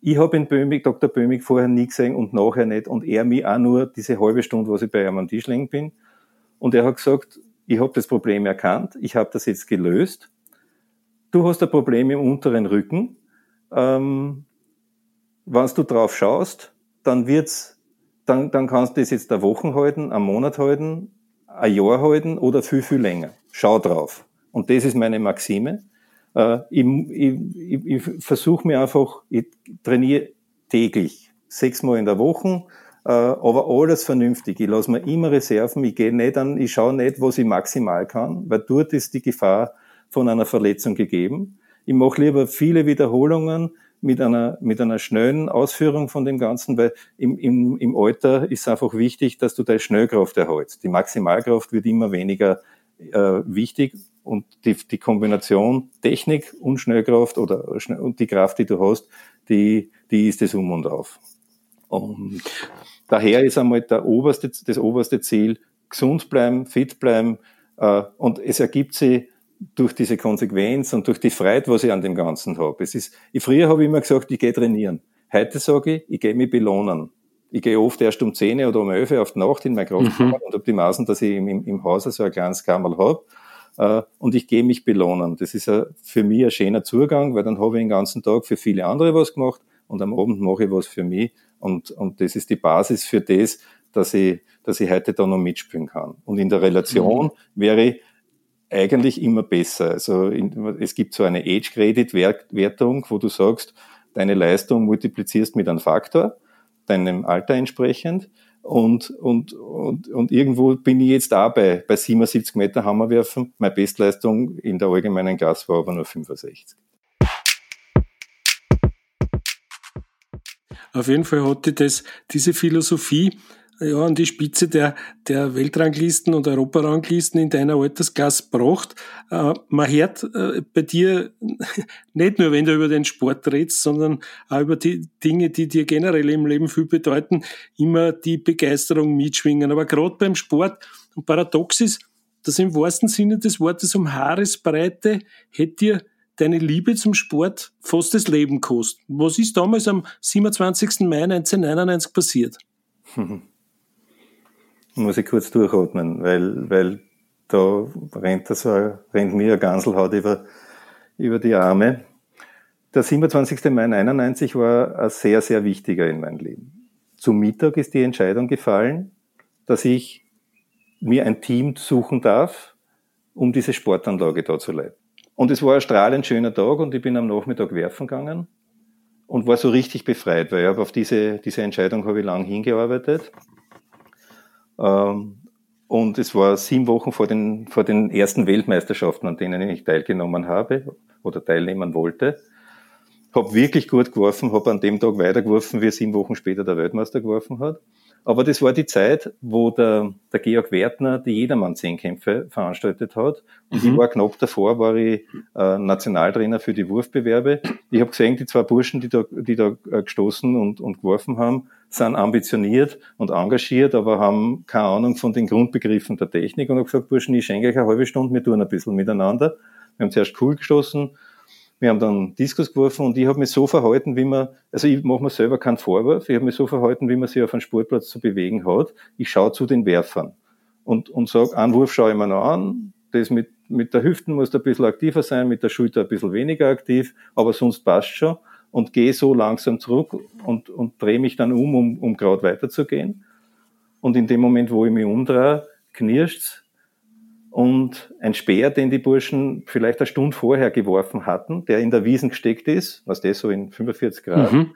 Ich habe in Böhmig, Dr. Böhmig vorher nie gesehen und nachher nicht und er mich auch nur diese halbe Stunde, was ich bei ihm am Tisch liegen bin. Und er hat gesagt, ich habe das Problem erkannt, ich habe das jetzt gelöst. Du hast ein Problem im unteren Rücken. Ähm, wenn du drauf schaust, dann wird's dann, dann kannst du das jetzt eine Woche halten, einen Monat halten, ein Jahr halten oder viel, viel länger. Schau drauf. Und das ist meine Maxime. Äh, ich ich, ich, ich versuche mir einfach, ich trainiere täglich, sechsmal in der Woche, aber alles vernünftig. Ich lasse mir immer Reserven, ich gehe nicht an, ich schaue nicht, was ich maximal kann, weil dort ist die Gefahr von einer Verletzung gegeben. Ich mache lieber viele Wiederholungen, mit einer, mit einer schnellen Ausführung von dem Ganzen, weil im, im, im Alter ist einfach wichtig, dass du deine Schnellkraft erhältst. Die Maximalkraft wird immer weniger äh, wichtig und die, die Kombination Technik und Schnellkraft oder und die Kraft, die du hast, die, die ist das Um und Auf. Und daher ist einmal der oberste, das oberste Ziel, gesund bleiben, fit bleiben, äh, und es ergibt sich durch diese Konsequenz und durch die Freude, was ich an dem Ganzen habe. Es ist, ich, früher habe ich immer gesagt, ich gehe trainieren. Heute sage ich, ich gehe mich belohnen. Ich gehe oft erst um 10 oder um 11 auf die Nacht in meine Kraftkammer mhm. und habe die Maßen, dass ich im, im Haus so ein kleines Kammerl habe. Äh, und ich gehe mich belohnen. Das ist a, für mich ein schöner Zugang, weil dann habe ich den ganzen Tag für viele andere was gemacht und am Abend mache ich was für mich. Und, und das ist die Basis für das, dass ich, dass ich heute da noch mitspielen kann. Und in der Relation mhm. wäre ich eigentlich immer besser. Also in, es gibt so eine Age-Credit-Wertung, wo du sagst, deine Leistung multiplizierst mit einem Faktor, deinem Alter entsprechend. Und, und, und, und irgendwo bin ich jetzt auch bei, bei 77 Meter Hammerwerfen. Meine Bestleistung in der allgemeinen Klasse war aber nur 65. Auf jeden Fall hatte das, diese Philosophie, ja, an die Spitze der, der Weltranglisten und Europaranglisten in deiner Altersklasse gebracht. Äh, man hört äh, bei dir *laughs* nicht nur, wenn du über den Sport redest, sondern auch über die Dinge, die dir generell im Leben viel bedeuten, immer die Begeisterung mitschwingen. Aber gerade beim Sport, und paradox ist, dass im wahrsten Sinne des Wortes um Haaresbreite hätte dir deine Liebe zum Sport fast das Leben kostet. Was ist damals am 27. Mai 1999 passiert? *laughs* muss ich kurz durchatmen, weil, weil da rennt, das, rennt mir ein Ganselhaut über, über die Arme. Der 27. Mai 91 war ein sehr, sehr wichtiger in meinem Leben. Zum Mittag ist die Entscheidung gefallen, dass ich mir ein Team suchen darf, um diese Sportanlage da zu leiten. Und es war ein strahlend schöner Tag und ich bin am Nachmittag werfen gegangen und war so richtig befreit, weil ich habe auf diese, diese Entscheidung habe ich lang hingearbeitet ähm, und es war sieben Wochen vor den, vor den ersten Weltmeisterschaften, an denen ich teilgenommen habe oder teilnehmen wollte. Hab wirklich gut geworfen, habe an dem Tag weitergeworfen, wie sieben Wochen später der Weltmeister geworfen hat. Aber das war die Zeit, wo der, der Georg Wertner die Jedermann-Zehnkämpfe veranstaltet hat. Und mhm. ich war knapp davor, war ich äh, Nationaltrainer für die Wurfbewerbe. Ich habe gesehen, die zwei Burschen, die da, die da äh, gestoßen und, und geworfen haben, sind ambitioniert und engagiert, aber haben keine Ahnung von den Grundbegriffen der Technik und habe gesagt, Burschen, ich schenke euch eine halbe Stunde, wir tun ein bisschen miteinander. Wir haben zuerst cool gestoßen, wir haben dann Diskus geworfen und ich habe mich so verhalten, wie man, also ich mache mir selber keinen Vorwurf, ich habe mich so verhalten, wie man sich auf einem Sportplatz zu bewegen hat. Ich schaue zu den Werfern und, und sage, einen Wurf schaue ich mir noch an, das mit, mit der Hüften muss ein bisschen aktiver sein, mit der Schulter ein bisschen weniger aktiv, aber sonst passt schon und gehe so langsam zurück und, und drehe mich dann um, um, um gerade weiterzugehen. Und in dem Moment, wo ich mich umdrehe, knirscht's und ein Speer, den die Burschen vielleicht eine Stunde vorher geworfen hatten, der in der Wiesen gesteckt ist, was das so in 45 Grad. Mhm.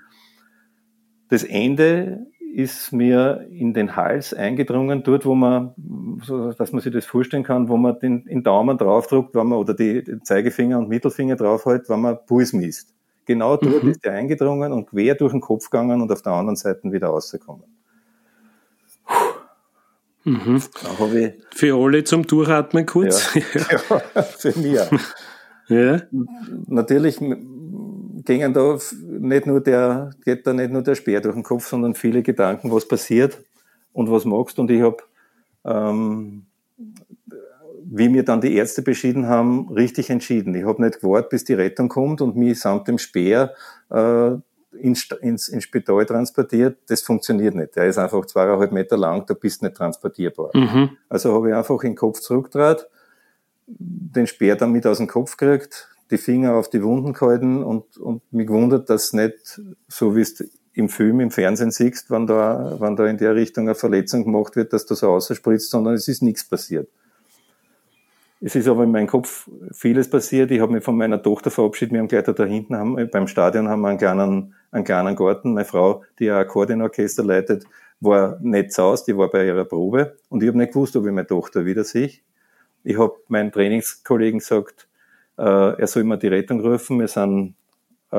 Das Ende ist mir in den Hals eingedrungen, dort, wo man, so, dass man sich das vorstellen kann, wo man den, den Daumen draufdruckt, wenn man, oder die, den Zeigefinger und Mittelfinger draufhält, wenn man Puls misst. Genau dort mhm. ist er eingedrungen und quer durch den Kopf gegangen und auf der anderen Seite wieder rausgekommen. Mhm. Ich, Für alle zum Durchatmen kurz. ja, *laughs* *laughs* ja, für mich. Ja. Natürlich gingen da nicht nur der, geht da nicht nur der Speer durch den Kopf, sondern viele Gedanken, was passiert und was magst. Und ich habe, ähm, wie mir dann die Ärzte beschieden haben, richtig entschieden. Ich habe nicht gewartet, bis die Rettung kommt und mich samt dem Speer äh, ins, ins, ins Spital transportiert. Das funktioniert nicht. Der ist einfach zweieinhalb Meter lang, da bist du nicht transportierbar. Mhm. Also habe ich einfach den Kopf zurückgedreht, den Speer dann mit aus dem Kopf gekriegt, die Finger auf die Wunden gehalten und, und mich gewundert, dass nicht, so wie es im Film, im Fernsehen siehst, wenn da, wenn da in der Richtung eine Verletzung gemacht wird, dass da so ausspritzt, sondern es ist nichts passiert. Es ist aber in meinem Kopf vieles passiert. Ich habe mich von meiner Tochter verabschiedet. Wir haben gleich da hinten haben, beim Stadion haben wir einen kleinen, einen kleinen Garten. Meine Frau, die ein Akkordeonorchester leitet, war nicht zu Hause, die war bei ihrer Probe. Und ich habe nicht gewusst, ob ich meine Tochter wieder sehe. Ich habe meinen Trainingskollegen gesagt, äh, er soll mir die Rettung rufen. Wir sind äh,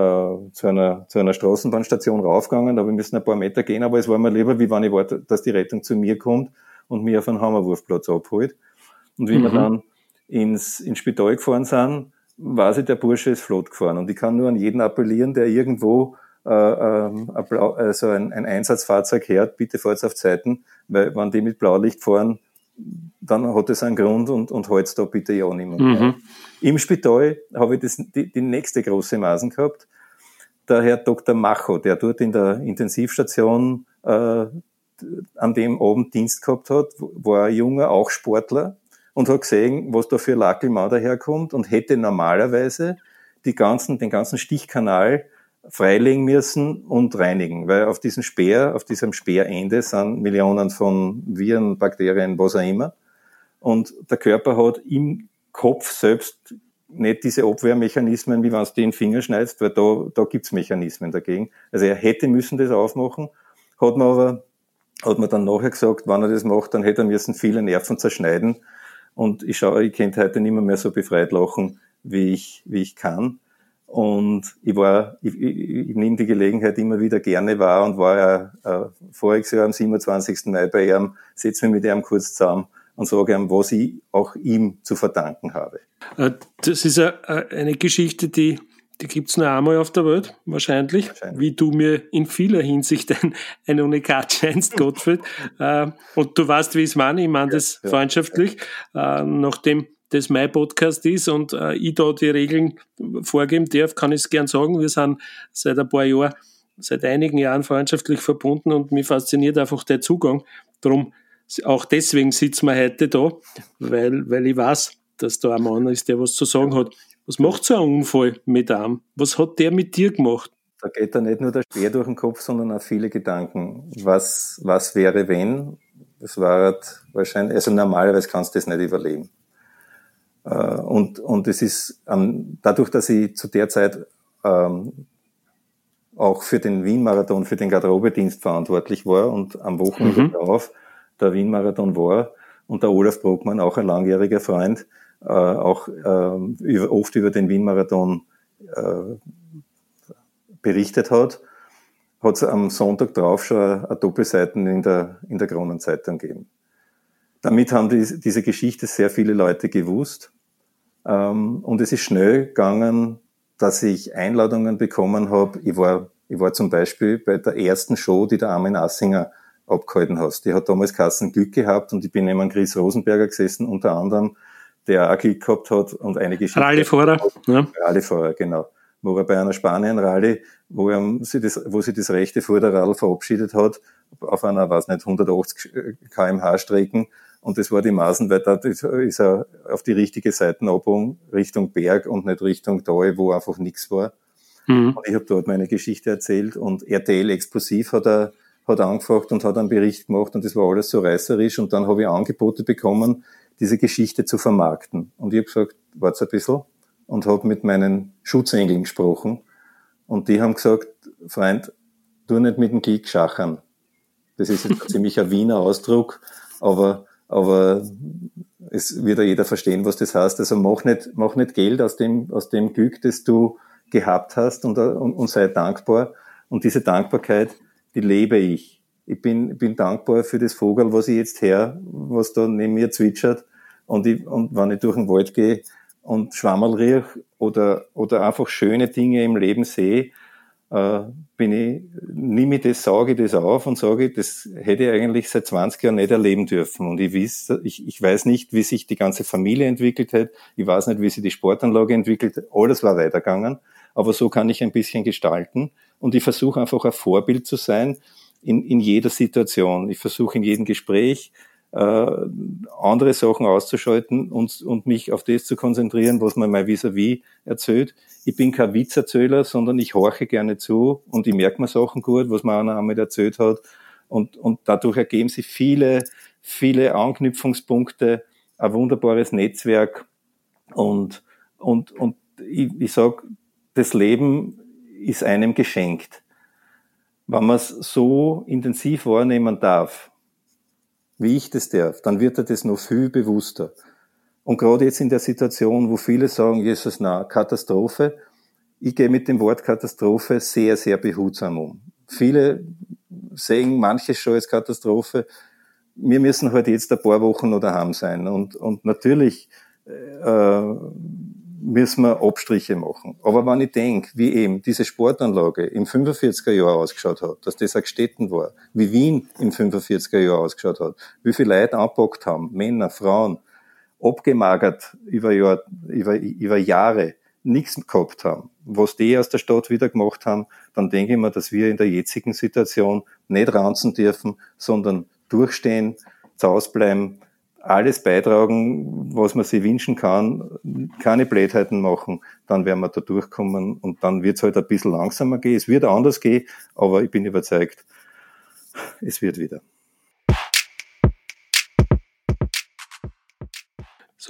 zu, einer, zu einer Straßenbahnstation raufgegangen, aber wir müssen ein paar Meter gehen. Aber es war mir lieber, wie wenn ich warte, dass die Rettung zu mir kommt und mir auf einen Hammerwurfplatz abholt. Und wie wir dann ins, ins Spital gefahren sind, weiß ich, der Bursche ist flott gefahren. Und ich kann nur an jeden appellieren, der irgendwo äh, ähm, ein, Blau, also ein, ein Einsatzfahrzeug hört, bitte fahrt auf Zeiten, weil wenn die mit Blaulicht fahren, dann hat es einen Grund und, und halt's da bitte ja niemand mehr. Mhm. Im Spital habe ich das, die, die nächste große Masen gehabt. Der Herr Dr. Macho, der dort in der Intensivstation äh, an dem Abend Dienst gehabt hat, war ein junger, auch Sportler und hat gesehen, was da für Lackelmann daherkommt und hätte normalerweise die ganzen, den ganzen Stichkanal freilegen müssen und reinigen, weil auf diesem Speer, auf diesem Speerende sind Millionen von Viren, Bakterien, was auch immer. Und der Körper hat im Kopf selbst nicht diese Abwehrmechanismen, wie wenn es in den Finger schneidest, weil da, da gibt's Mechanismen dagegen. Also er hätte müssen das aufmachen, hat man aber, hat man dann nachher gesagt, wenn er das macht, dann hätte er müssen viele Nerven zerschneiden. Und ich schaue, ich könnte heute nicht mehr, so befreit lachen, wie ich, wie ich kann. Und ich war, ich, ich, ich nehme die Gelegenheit immer wieder gerne wahr und war ja äh, voriges Jahr am 27. Mai bei ihm, setze mich mit ihm kurz zusammen und sage ihm, was ich auch ihm zu verdanken habe. Äh, Das ist a- eine Geschichte, die, die gibt's nur einmal auf der Welt, wahrscheinlich, Wahrscheinlich. wie du mir in vieler Hinsicht ein, ein Unikat scheinst, Gottfried. *laughs* Äh, Und du weißt, wie ich es meine, ich meine das ja. freundschaftlich, Äh, nachdem das mein Podcast ist und äh, ich da die Regeln vorgeben darf, kann ich es gern sagen. Wir sind seit ein paar Jahren, seit einigen Jahren freundschaftlich verbunden und mich fasziniert einfach der Zugang. Darum, auch deswegen sitzen wir heute da, weil, weil ich weiß, dass da ein Mann ist, der was zu sagen hat. Was macht so ein Unfall mit einem? Was hat der mit dir gemacht? Da geht da nicht nur der Speer durch den Kopf, sondern auch viele Gedanken. Was, was wäre, wenn? Das war halt wahrscheinlich, also normalerweise kannst du das nicht überleben. Äh, Und, und es ist, ähm, dadurch, dass ich zu der Zeit ähm, auch für den Wien-Marathon, für den Garderobedienst verantwortlich war und am Wochenende Mhm. darauf der Wien-Marathon war und der Olaf Brockmann, auch ein langjähriger Freund, äh, auch über, oft über den Wien-Marathon äh, berichtet hat, hat es am Sonntag drauf schon eine Doppelseiten in der, in der Kronenzeitung gegeben. Damit haben die, diese Geschichte sehr viele Leute gewusst. Ähm, und es ist schnell gegangen, dass ich Einladungen bekommen habe. Ich war, ich war zum Beispiel bei der ersten Show, die der Armin Assinger abgehalten hat. Die hat damals Kassen Glück gehabt und ich bin neben Chris Rosenberger gesessen, unter anderem, der auch Glück gehabt hat und eine Geschichte. Rallyefahrer. Ja. Rallyefahrer, genau. Wo er bei einer Spanien-Rallye, wo, er, sie das, wo sie das rechte Vorderrad verabschiedet hat, auf einer, weiß nicht, 180 kmh Strecken. Und das war die Maßen, weil da ist er auf die richtige Seitenabbogen Richtung Berg und nicht Richtung Tal, wo einfach nichts war. Mhm. Und ich habe dort meine Geschichte erzählt und RTL Explosiv hat er hat angefragt und hat einen Bericht gemacht und das war alles so reißerisch und dann habe ich Angebote bekommen, diese Geschichte zu vermarkten. Und ich habe gesagt, warte ein bisschen und habe mit meinen Schutzengeln gesprochen und die haben gesagt, Freund, tu nicht mit dem Klick schachern. Das ist jetzt *laughs* ziemlich ein Wiener Ausdruck, aber, aber es wird ja jeder verstehen, was das heißt. Also mach nicht, mach nicht Geld aus dem, aus dem Glück, das du gehabt hast und, und, und sei dankbar. Und diese Dankbarkeit, die lebe ich. Ich bin, bin dankbar für das Vogel, was ich jetzt her, was da neben mir zwitschert. Und, ich, und wenn ich durch den Wald gehe und Schwammerl riech oder, oder einfach schöne Dinge im Leben sehe, äh, bin ich, nehme ich das, sage ich das auf und sage, das hätte ich eigentlich seit 20 Jahren nicht erleben dürfen. Und ich, weiß, ich, ich weiß nicht, wie sich die ganze Familie entwickelt hat. Ich weiß nicht, wie sich die Sportanlage entwickelt hat. Alles war weitergegangen. Aber so kann ich ein bisschen gestalten. Und ich versuche einfach ein Vorbild zu sein in, in jeder Situation. Ich versuche in jedem Gespräch äh, andere Sachen auszuschalten und, und mich auf das zu konzentrieren, was man mein vis-à-vis -vis erzählt. Ich bin kein Witzerzähler, sondern ich horche gerne zu und ich merke mir Sachen gut, was man einer einmal erzählt hat. Und, und dadurch ergeben sich viele, viele Anknüpfungspunkte, ein wunderbares Netzwerk und, und, und ich, ich sag, das Leben ist einem geschenkt. Wenn man es so intensiv wahrnehmen darf, wie ich das darf, dann wird er das noch viel bewusster. Und gerade jetzt in der Situation, wo viele sagen, Jesus, na, Katastrophe, ich gehe mit dem Wort Katastrophe sehr, sehr behutsam um. Viele sehen manches schon als Katastrophe. Wir müssen halt jetzt ein paar Wochen noch daheim sein. Und, und natürlich äh, müssen wir Abstriche machen. Aber wenn ich denke, wie eben diese Sportanlage im 45er Jahr ausgeschaut hat, dass das auch Städten war, wie Wien im 45er Jahr ausgeschaut hat, wie viele Leute anpackt haben, Männer, Frauen, abgemagert über, Jahr, über, über Jahre, nichts gehabt haben, was die aus der Stadt wieder gemacht haben, dann denke ich mir, dass wir in der jetzigen Situation nicht ranzen dürfen, sondern durchstehen, zu Hause bleiben, alles beitragen, was man sich wünschen kann, keine Blödheiten machen, dann werden wir da durchkommen und dann wird es halt ein bisschen langsamer gehen. Es wird anders gehen, aber ich bin überzeugt, es wird wieder.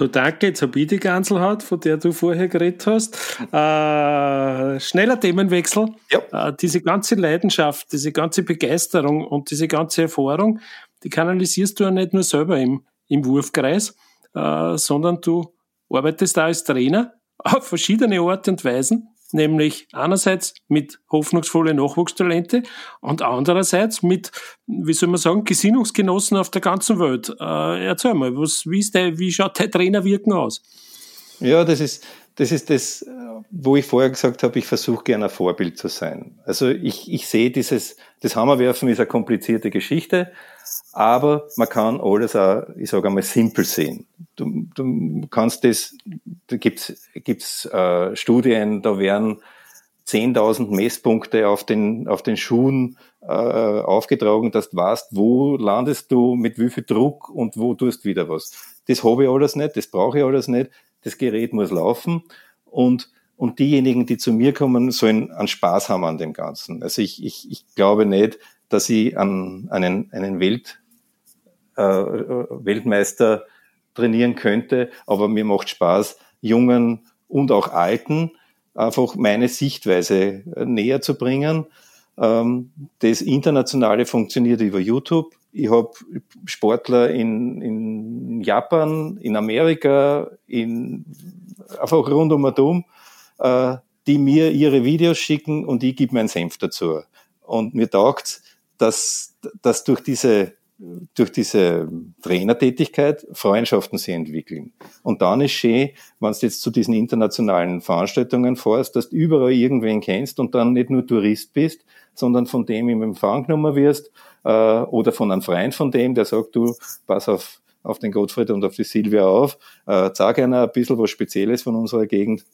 So, danke. Jetzt habe ich die Ganselhaut, von der du vorher geredet hast. Äh, schneller Themenwechsel. Ja. Äh, diese ganze Leidenschaft, diese ganze Begeisterung und diese ganze Erfahrung, die kanalisierst du ja nicht nur selber im, im Wurfkreis, äh, sondern du arbeitest da als Trainer auf verschiedene Art und Weisen, nämlich einerseits mit hoffnungsvolle Nachwuchstalente und andererseits mit, wie soll man sagen, Gesinnungsgenossen auf der ganzen Welt. Äh, erzähl mal, was, wie, ist der, wie schaut dein Trainerwirken aus? Ja, das ist, das ist das, wo ich vorher gesagt habe, ich versuche gerne ein Vorbild zu sein. Also ich, ich sehe dieses, das Hammerwerfen ist eine komplizierte Geschichte, aber man kann alles auch, ich sage einmal, simpel sehen. Du, du kannst das, da gibt's gibt's äh, Studien, da werden 10.000 Messpunkte auf den, auf den Schuhen äh, aufgetragen, dass du weißt, wo landest du, mit wie viel Druck und wo tust wieder was. Das habe ich alles nicht, das brauche ich alles nicht. Das Gerät muss laufen und und diejenigen, die zu mir kommen, sollen einen Spaß haben an dem Ganzen. Also ich, ich, ich glaube nicht, dass ich an einen, einen Welt, äh, Weltmeister trainieren könnte, aber mir macht Spaß, Jungen und auch Alten einfach meine Sichtweise näher zu bringen. Ähm, das Internationale funktioniert über YouTube. Ich habe Sportler in, in Japan, in Amerika, in, einfach rund um und um, äh, die mir ihre Videos schicken und ich gebe meinen Senf dazu. Und mir taugt dass, dass durch diese durch diese Trainertätigkeit Freundschaften sich entwickeln. Und dann ist schön, wenn du jetzt zu diesen internationalen Veranstaltungen fährst, dass du überall irgendwen kennst und dann nicht nur Tourist bist, sondern von dem im Empfang genommen wirst äh, oder von einem Freund von dem, der sagt, du, pass auf, auf den Gottfried und auf die Silvia auf, äh, sag einer ein bisschen was Spezielles von unserer Gegend.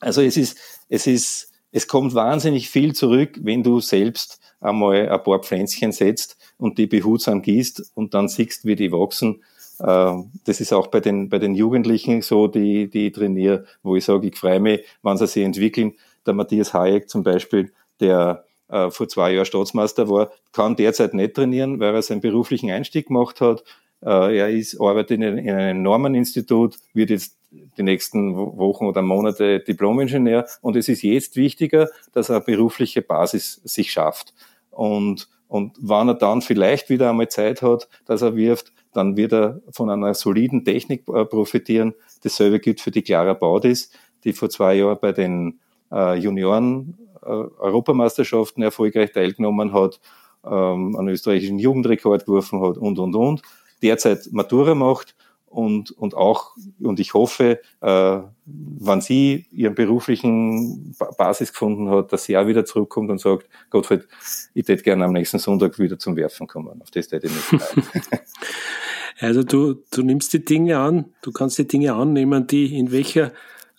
Also es ist, es ist, es kommt wahnsinnig viel zurück, wenn du selbst einmal ein paar Pflänzchen setzt und die behutsam gießt und dann siehst, wie die wachsen. Äh, das ist auch bei den, bei den Jugendlichen so, die, die ich trainiere, wo ich sage, ich freue mich, wenn sie sich entwickeln. Der Matthias Hayek zum Beispiel, der äh, vor zwei Jahren Staatsmeister war, kann derzeit nicht trainieren, weil er seinen beruflichen Einstieg gemacht hat. Äh, er ist, arbeitet in, in einem Normeninstitut, wird jetzt die nächsten Wochen oder Monate Diplomingenieur und es ist jetzt wichtiger, dass er eine berufliche Basis sich schafft. Und, und wenn er dann vielleicht wieder einmal Zeit hat, dass er wirft, dann wird er von einer soliden Technik äh, profitieren. Dasselbe gilt für die Clara Baudis, die vor zwei Jahren bei den äh, Junioren äh, Europameisterschaften erfolgreich teilgenommen hat ähm, einen österreichischen Jugendrekord geworfen hat und, und, und, derzeit Matura macht und, und auch, und ich hoffe, äh, wenn sie ihren beruflichen Basis gefunden hat, dass sie auch wieder zurückkommt und sagt, Gottfried, ich hätte gerne am nächsten Sonntag wieder zum Werfen kommen. Auf das hätte ich nicht *laughs* Also du, du nimmst die Dinge an, du kannst die Dinge annehmen, die in welcher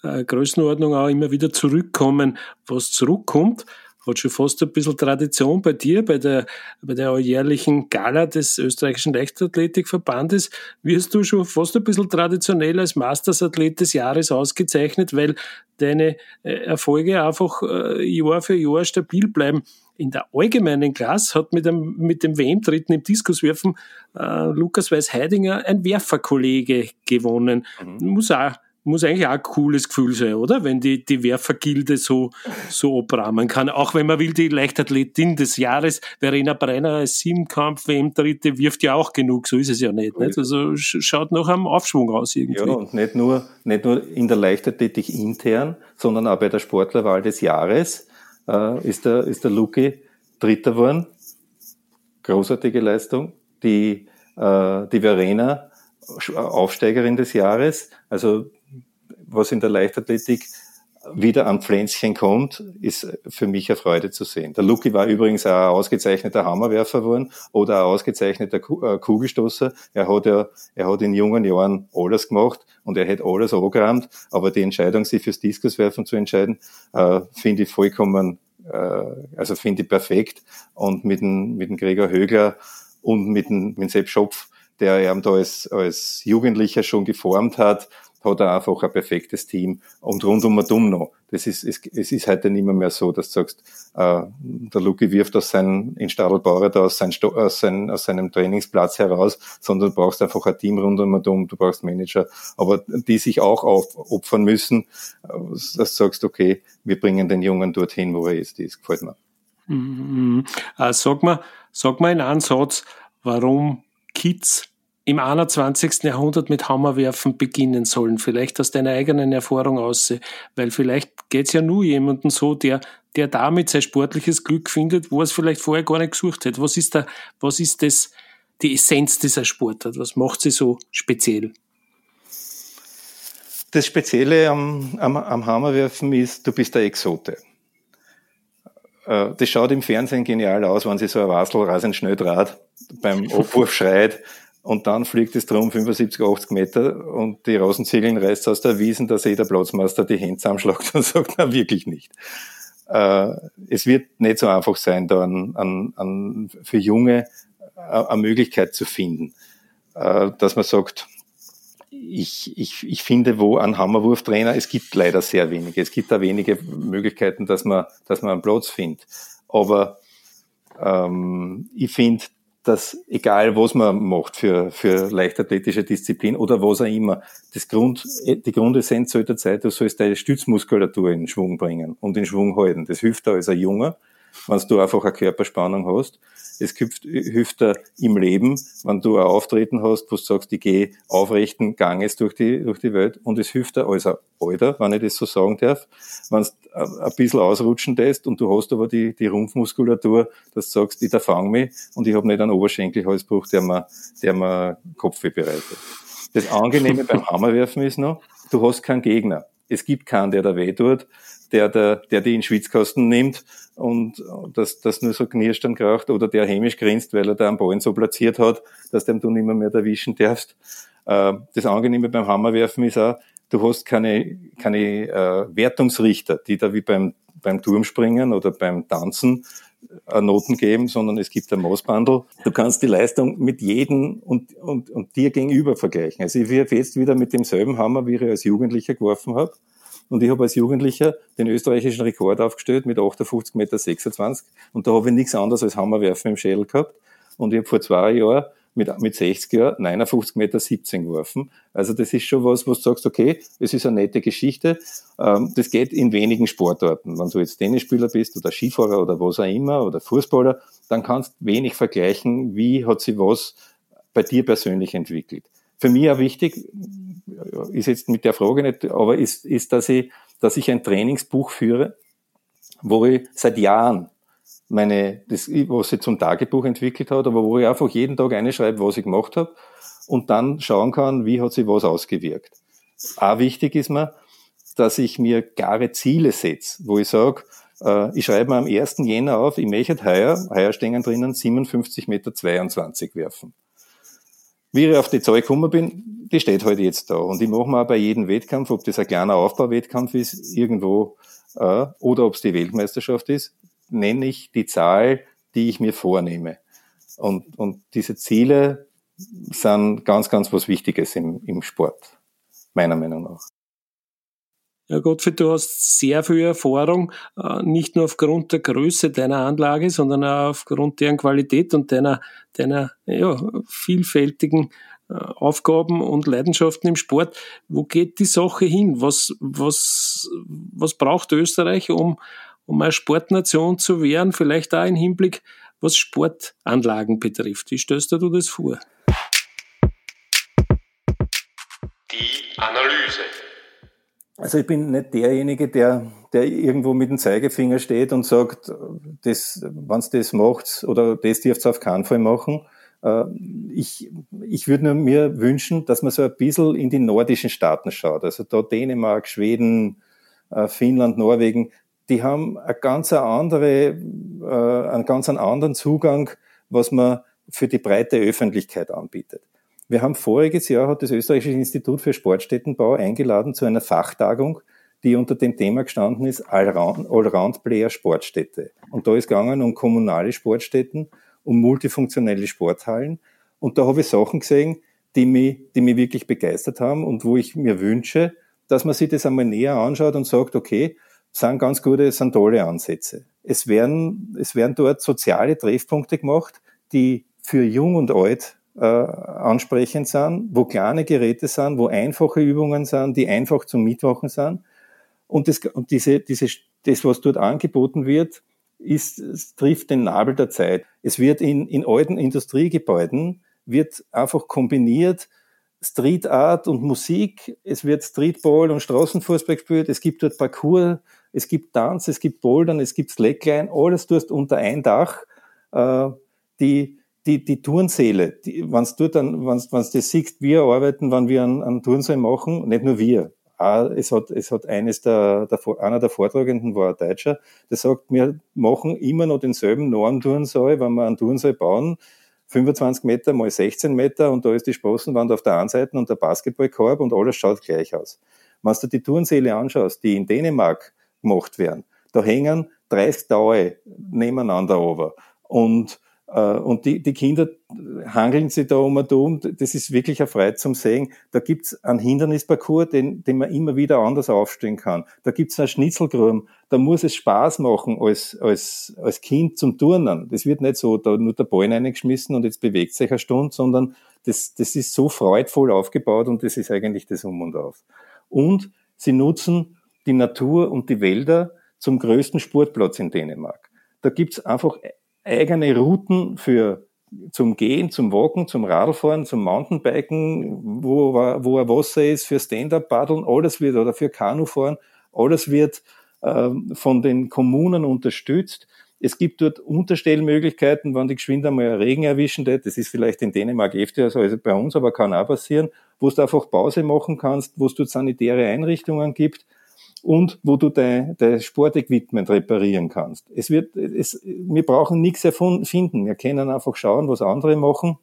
äh, Größenordnung auch immer wieder zurückkommen. Was zurückkommt, hat schon fast ein bisschen Tradition bei dir, bei der, bei der jährlichen Gala des österreichischen Leichtathletikverbandes, wirst du schon fast ein bisschen traditionell als Masters-Athlet des Jahres ausgezeichnet, weil deine äh, Erfolge einfach äh, Jahr für Jahr stabil bleiben. In der allgemeinen Klasse hat mit dem, mit dem WM-Tritten im Diskuswerfen äh, Lukas Weiß-Heidinger ein Werferkollege gewonnen. Mhm. Muss auch muss eigentlich auch ein cooles Gefühl sein, oder? Wenn die, die Werfergilde so, so abrahmen kann. Auch wenn man will, die Leichtathletin des Jahres, Verena Brenner als Siebenkampf, WM-Dritte, wirft ja auch genug. So ist es ja nicht. nicht? Also schaut noch am Aufschwung aus irgendwie. Ja, und nicht nur, nicht nur in der Leichtathletik intern, sondern auch bei der Sportlerwahl des Jahres äh, ist der, ist der Luki Dritter geworden. Großartige Leistung. Die, äh, die Verena Aufsteigerin des Jahres. Also was in der Leichtathletik wieder an Pflänzchen kommt, ist für mich eine Freude zu sehen. Der Luki war übrigens auch ein ausgezeichneter Hammerwerfer geworden oder ein ausgezeichneter äh, Kugelstoßer. Er hat ja, er hat in jungen Jahren alles gemacht und er hat alles angerammt, aber die Entscheidung, sich fürs Diskuswerfen zu entscheiden, äh, finde ich vollkommen, äh, also finde ich perfekt. Und mit dem, mit dem Gregor Högler und mit dem, mit dem Sepp Schopf, der er da als, als Jugendlicher schon geformt hat, hat er einfach ein perfektes Team und rundum und um noch. Das ist, es, es ist heute nicht mehr, so, dass du sagst, äh, der Luki wirft aus seinem, in Stadelbauer da aus, sein, aus, sein, aus seinem Trainingsplatz heraus, sondern du brauchst einfach ein Team rundum und um, du brauchst Manager, aber die sich auch aufopfern müssen, dass du sagst, okay, wir bringen den Jungen dorthin, wo er jetzt ist, gefällt mir. Mhm. Äh, sag mal, sag mal in einem Satz, warum Kids im 21. Jahrhundert mit Hammerwerfen beginnen sollen. Vielleicht aus deiner eigenen Erfahrung aus, weil vielleicht geht's ja nur jemanden so, der, der damit sein sportliches Glück findet, wo es vielleicht vorher gar nicht gesucht hat. Was ist da, was ist das, die Essenz dieser Sportart? Was macht sie so speziell? Das Spezielle am, am, am Hammerwerfen ist, du bist der Exote. Äh, das schaut im Fernsehen genial aus, wenn sie so ein Wasel rasend schnell draht, beim *laughs* Abwurf schreit und dann fliegt es drum 75, 80 Meter und die Rosenzegeln reißt aus der Wiesen, dass jeder Platzmeister die Hände zusammenschlagt *laughs* und sagt, na wirklich nicht. Äh, es wird nicht so einfach sein, da an, an, an für Junge äh, eine Möglichkeit zu finden, äh, dass man sagt, ich, ich, ich finde, wo ein Hammerwurftrainer, es gibt leider sehr wenige. Es gibt da wenige Möglichkeiten, dass man, dass man einen Platz findet. Aber ähm, ich finde, dass egal was man macht für, für leichtathletische Disziplin oder was auch immer, das Grund, die Grundessenz sollte sein, du sollst deine Stützmuskulatur in Schwung bringen und in Schwung halten. Das hilft da als ein Junger, wenn du einfach eine Körperspannung hast. Es hilft, hilft dir im Leben, wenn du ein Auftreten hast, wo du sagst, ich gehe aufrechten Ganges durch die, durch die Welt. Und es hilft dir als ein Alter, wenn ich das so sagen darf, wenn du ein bisschen ausrutschen lässt und du hast aber die, die Rumpfmuskulatur, dass du sagst, ich erfang mich und ich habe nicht einen Oberschenkelhalsbruch, der mir, der mir Kopfweh bereitet. Das Angenehme *laughs* beim Hammerwerfen ist noch, du hast keinen Gegner. Es gibt keinen, der da weh tut der, der, der die in den Schwitzkasten nimmt und das, das nur so knirscht und kraucht oder der hämisch grinst, weil er da einen Ballen so platziert hat, dass dem du nicht mehr, mehr erwischen darfst. Äh, das Angenehme beim Hammerwerfen ist auch, du hast keine, keine äh, Wertungsrichter, die da wie beim, beim Turmspringen oder beim Tanzen äh, Noten geben, sondern es gibt ein Maßbandel. Du kannst die Leistung mit jedem und, und, und dir gegenüber vergleichen. Also ich wirf jetzt wieder mit demselben Hammer, wie ich als Jugendlicher geworfen habe. Und ich habe als Jugendlicher den österreichischen Rekord aufgestellt mit 58,26 Meter. Und da habe ich nichts anderes als Hammerwerfen im Schädel gehabt. Und ich habe vor zwei Jahren mit, mit 60 Jahren 59,17 Meter geworfen. Also das ist schon was, wo du sagst, okay, es ist eine nette Geschichte. Ähm, das geht in wenigen Sportarten. Wenn du jetzt Tennisspieler bist oder Skifahrer oder was auch immer oder Fußballer, dann kannst du wenig vergleichen, wie hat sich was bei dir persönlich entwickelt. Für mich auch wichtig, ist jetzt mit der Frage nicht, aber ist, ist dass, ich, dass ich ein Trainingsbuch führe, wo ich seit Jahren meine, das, was ich zum Tagebuch entwickelt hat, aber wo ich einfach jeden Tag eine schreibe, was ich gemacht habe und dann schauen kann, wie hat sich was ausgewirkt. Auch wichtig ist mir, dass ich mir klare Ziele setze, wo ich sage, äh, ich schreibe mir am 1. Jänner auf, ich möchte heuer, heuer stehen drinnen 57 Meter 22 werfen. Wie ich auf die Zahl gekommen bin, die steht heute halt jetzt da. Und ich mache mir auch bei jedem Wettkampf, ob das ein kleiner Aufbauwettkampf ist, irgendwo, äh, oder ob es die Weltmeisterschaft ist, nenne ich die Zahl, die ich mir vornehme. Und, und diese Ziele sind ganz, ganz was Wichtiges im, im Sport, meiner Meinung nach. Ja, Gottfried, du hast sehr viel Erfahrung, äh, nicht nur aufgrund der Größe deiner Anlage, sondern auch aufgrund deren Qualität und deiner, deiner ja, vielfältigen äh, Aufgaben und Leidenschaften im Sport. Wo geht die Sache hin? Was, was, was braucht Österreich, um, um eine Sportnation zu werden? Vielleicht auch im Hinblick, was Sportanlagen betrifft. Wie stellst du das vor? Die Analyse. Also ich bin nicht derjenige, der, der irgendwo mit dem Zeigefinger steht und sagt, das, wenn's das macht oder das dürft ihr auf keinen Fall machen. Äh, ich, ich würde mir wünschen, dass man so ein bisschen in die nordischen Staaten schaut. Also da Dänemark, Schweden, äh, Finnland, Norwegen, die haben eine ganz andere, äh, einen ganz anderen Zugang, was man für die breite Öffentlichkeit anbietet. Wir haben voriges Jahr hat das Österreichische Institut für Sportstättenbau eingeladen zu einer Fachtagung, die unter dem Thema gestanden ist Allround-Player Sportstätte. Und da ist gegangen um kommunale Sportstätten, um multifunktionelle Sporthallen. Und da habe ich Sachen gesehen, die mich, die mich wirklich begeistert haben und wo ich mir wünsche, dass man sich das einmal näher anschaut und sagt, okay, sind ganz gute, sind tolle Ansätze. Es werden, es werden dort soziale Treffpunkte gemacht, die für jung und alt äh, ansprechend sind, wo kleine Geräte sind, wo einfache Übungen sind, die einfach zum Mitmachen sind. Und, das, und diese, diese, das, was dort angeboten wird, ist, trifft den Nabel der Zeit. Es wird in, in alten Industriegebäuden, wird einfach kombiniert Street Art und Musik, es wird Streetball und Straßenfußball gespielt, es gibt dort Parkour, es gibt Tanz, es gibt Bouldern, es gibt Slackline, alles dort unter ein Dach. Äh, die, die, die Turnsäle, die, wenn's du dann, wenn's, wenn's das siehst, wir arbeiten, wenn wir einen, einen Turnsaal machen, nicht nur wir. Auch, es hat, es hat eines der, der, einer der Vortragenden war ein Deutscher, der sagt, wir machen immer noch denselben Normturnsaal, wenn wir einen Turnsaal bauen, 25 Meter mal 16 Meter und da ist die Straßenwand auf der einen Seite und der Basketballkorb und alles schaut gleich aus. Wenn du die Turnsäle anschaust, die in Dänemark gemacht werden, da hängen 30 Taue nebeneinander over und und die, die Kinder hangeln sich da um und um. Das ist wirklich eine Freude zum Sehen. Da gibt's einen Hindernisparcours, den, den man immer wieder anders aufstellen kann. Da gibt's einen Schnitzelgrum. Da muss es Spaß machen als, als, als Kind zum Turnen. Das wird nicht so, da nur der Ball reingeschmissen und jetzt bewegt sich eine Stunde, sondern das, das ist so freudvoll aufgebaut und das ist eigentlich das Um und Auf. Und sie nutzen die Natur und die Wälder zum größten Sportplatz in Dänemark. Da gibt's einfach eigene Routen für zum Gehen, zum Walken, zum Radfahren, zum Mountainbiken, wo, wo ein Wasser ist, für Stand-Up-Paddeln, alles wird, oder für Kanufahren, alles wird äh, von den Kommunen unterstützt. Es gibt dort Unterstellmöglichkeiten, wenn die geschwind einmal Regen erwischen, das ist vielleicht in Dänemark öfter als bei uns, aber kann auch passieren, wo du einfach Pause machen kannst, wo es dort sanitäre Einrichtungen gibt, und wo du dein, dein Sportequipment reparieren kannst. Es wird, es, wir brauchen nichts erfinden. Wir können einfach schauen, was andere machen.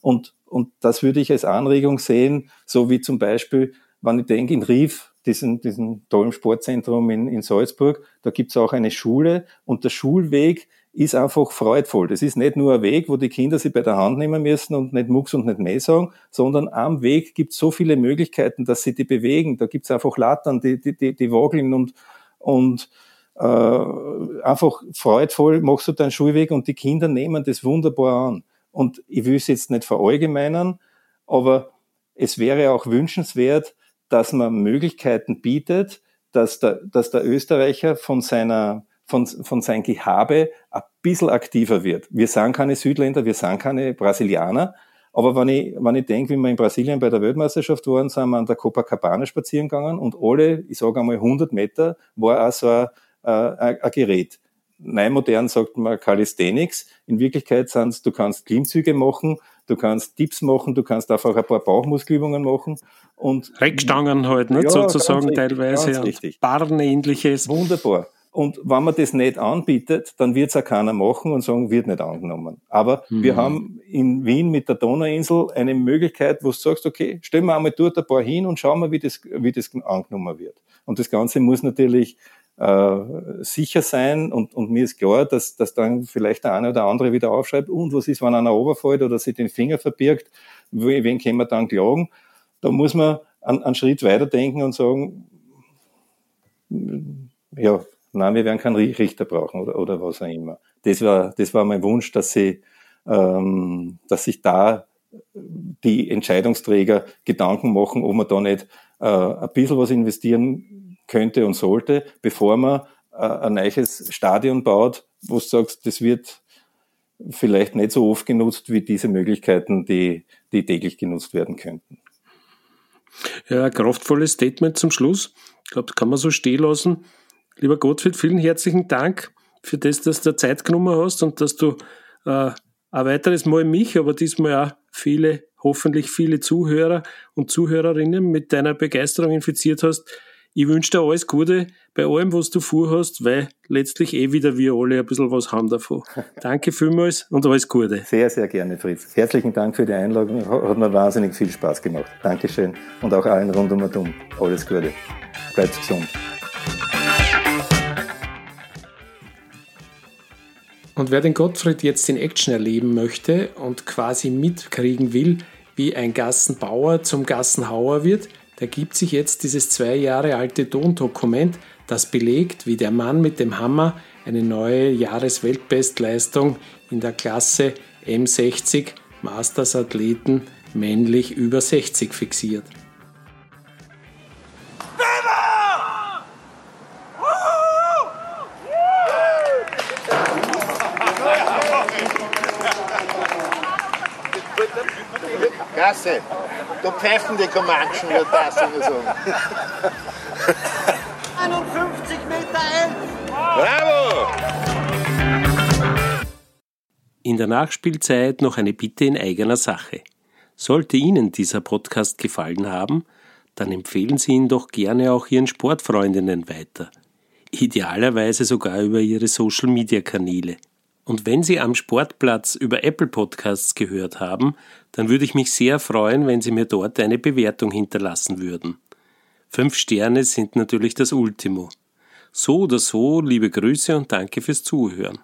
Und, und das würde ich als Anregung sehen, so wie zum Beispiel, wenn ich denke, in Rief, diesen, diesen tollen Sportzentrum in, in Salzburg, da gibt's auch eine Schule und der Schulweg ist einfach freudvoll. Das ist nicht nur ein Weg, wo die Kinder sich bei der Hand nehmen müssen und nicht Mucks und nicht Mäh sagen, sondern am Weg gibt es so viele Möglichkeiten, dass sie die bewegen. Da gibt es einfach Lattern, die, die, die, die wogeln und, und äh, einfach freudvoll machst du deinen Schulweg und die Kinder nehmen das wunderbar an. Und ich will es jetzt nicht verallgemeinern, aber es wäre auch wünschenswert, dass man Möglichkeiten bietet, dass der, dass der Österreicher von seiner von, von sein Gehabe ein bisschen aktiver wird. Wir sind keine Südländer, wir sind keine Brasilianer, aber wenn ich, wenn ich denke, wie wir in Brasilien bei der Weltmeisterschaft waren, sind wir an der Copacabana spazieren gegangen und alle, ich sage einmal 100 Meter, war auch so ein, äh, ein, ein Gerät. neumodern sagt man Calisthenics. In Wirklichkeit sind du kannst Klimmzüge machen, du kannst Dips machen, du kannst einfach ein paar Bauchmuskelübungen machen und Reckstangen halt, nicht Ja, sozusagen teilweise ganz und richtig. Barrenähnliches. Wunderbar. Und wenn man das nicht anbietet, dann wird es auch keiner machen und sagen, wird nicht angenommen. Aber wir haben in Wien mit der Donauinsel eine Möglichkeit, wo du sagst, okay, stellen wir einmal dort ein paar hin und schauen wir, wie das, wie das angenommen wird. Und das Ganze muss natürlich äh, sicher sein und, und mir ist klar, dass, dass dann vielleicht der eine oder andere wieder aufschreibt, und was ist, wenn einer runterfällt oder sich den Finger verbirgt, wen wen können wir dann klagen? Da muss man einen, einen Schritt weiterdenken und sagen, ja, nein, wir werden keinen Richter brauchen oder, oder was auch immer. Das war, das war mein Wunsch, dass sie, ähm, dass sich da die Entscheidungsträger Gedanken machen, ob man da nicht äh, ein bisschen was investieren könnte und sollte, bevor man äh, ein neues Stadion baut, wo du sagst, das wird vielleicht nicht so oft genutzt wie diese Möglichkeiten, die, die täglich genutzt werden könnten. Ja, kraftvolles Statement zum Schluss. Ich glaube, das kann man so stehen lassen. Lieber Gottfried, vielen herzlichen Dank für das, dass du Zeit genommen hast und dass du äh, ein weiteres Mal mich, aber diesmal auch viele, hoffentlich viele Zuhörer und Zuhörerinnen mit deiner Begeisterung infiziert hast. Ich wünsche dir alles Gute bei allem, was du vorhast, weil letztlich eh wieder wir alle ein bisschen was haben davon. *laughs* Danke vielmals und alles Gute. Sehr, sehr gerne, Fritz. Herzlichen Dank für die Einladung. Hat mir wahnsinnig viel Spaß gemacht. Dankeschön. Und auch allen rund um und um. Alles Gute. Bleibt gesund. Und wer den Gottfried jetzt in Action erleben möchte und quasi mitkriegen will, wie ein Gassenbauer zum Gassenhauer wird, der gibt sich jetzt dieses zwei Jahre alte Tondokument, das belegt, wie der Mann mit dem Hammer eine neue Jahresweltbestleistung in der Klasse M60 Masters Athleten männlich über 60 fixiert. Gasse, du pfeifen die Comanchen, wird das immer sagen. 51 Meter ein. Bravo! In der Nachspielzeit noch eine Bitte in eigener Sache. Sollte Ihnen dieser Podcast gefallen haben, dann empfehlen Sie ihn doch gerne auch Ihren Sportfreundinnen weiter. Idealerweise sogar über Ihre Social-Media-Kanäle. Und wenn Sie am Sportplatz über Apple Podcasts gehört haben, dann würde ich mich sehr freuen, wenn Sie mir dort eine Bewertung hinterlassen würden. Fünf Sterne sind natürlich das Ultimo. So oder so, liebe Grüße und danke fürs Zuhören.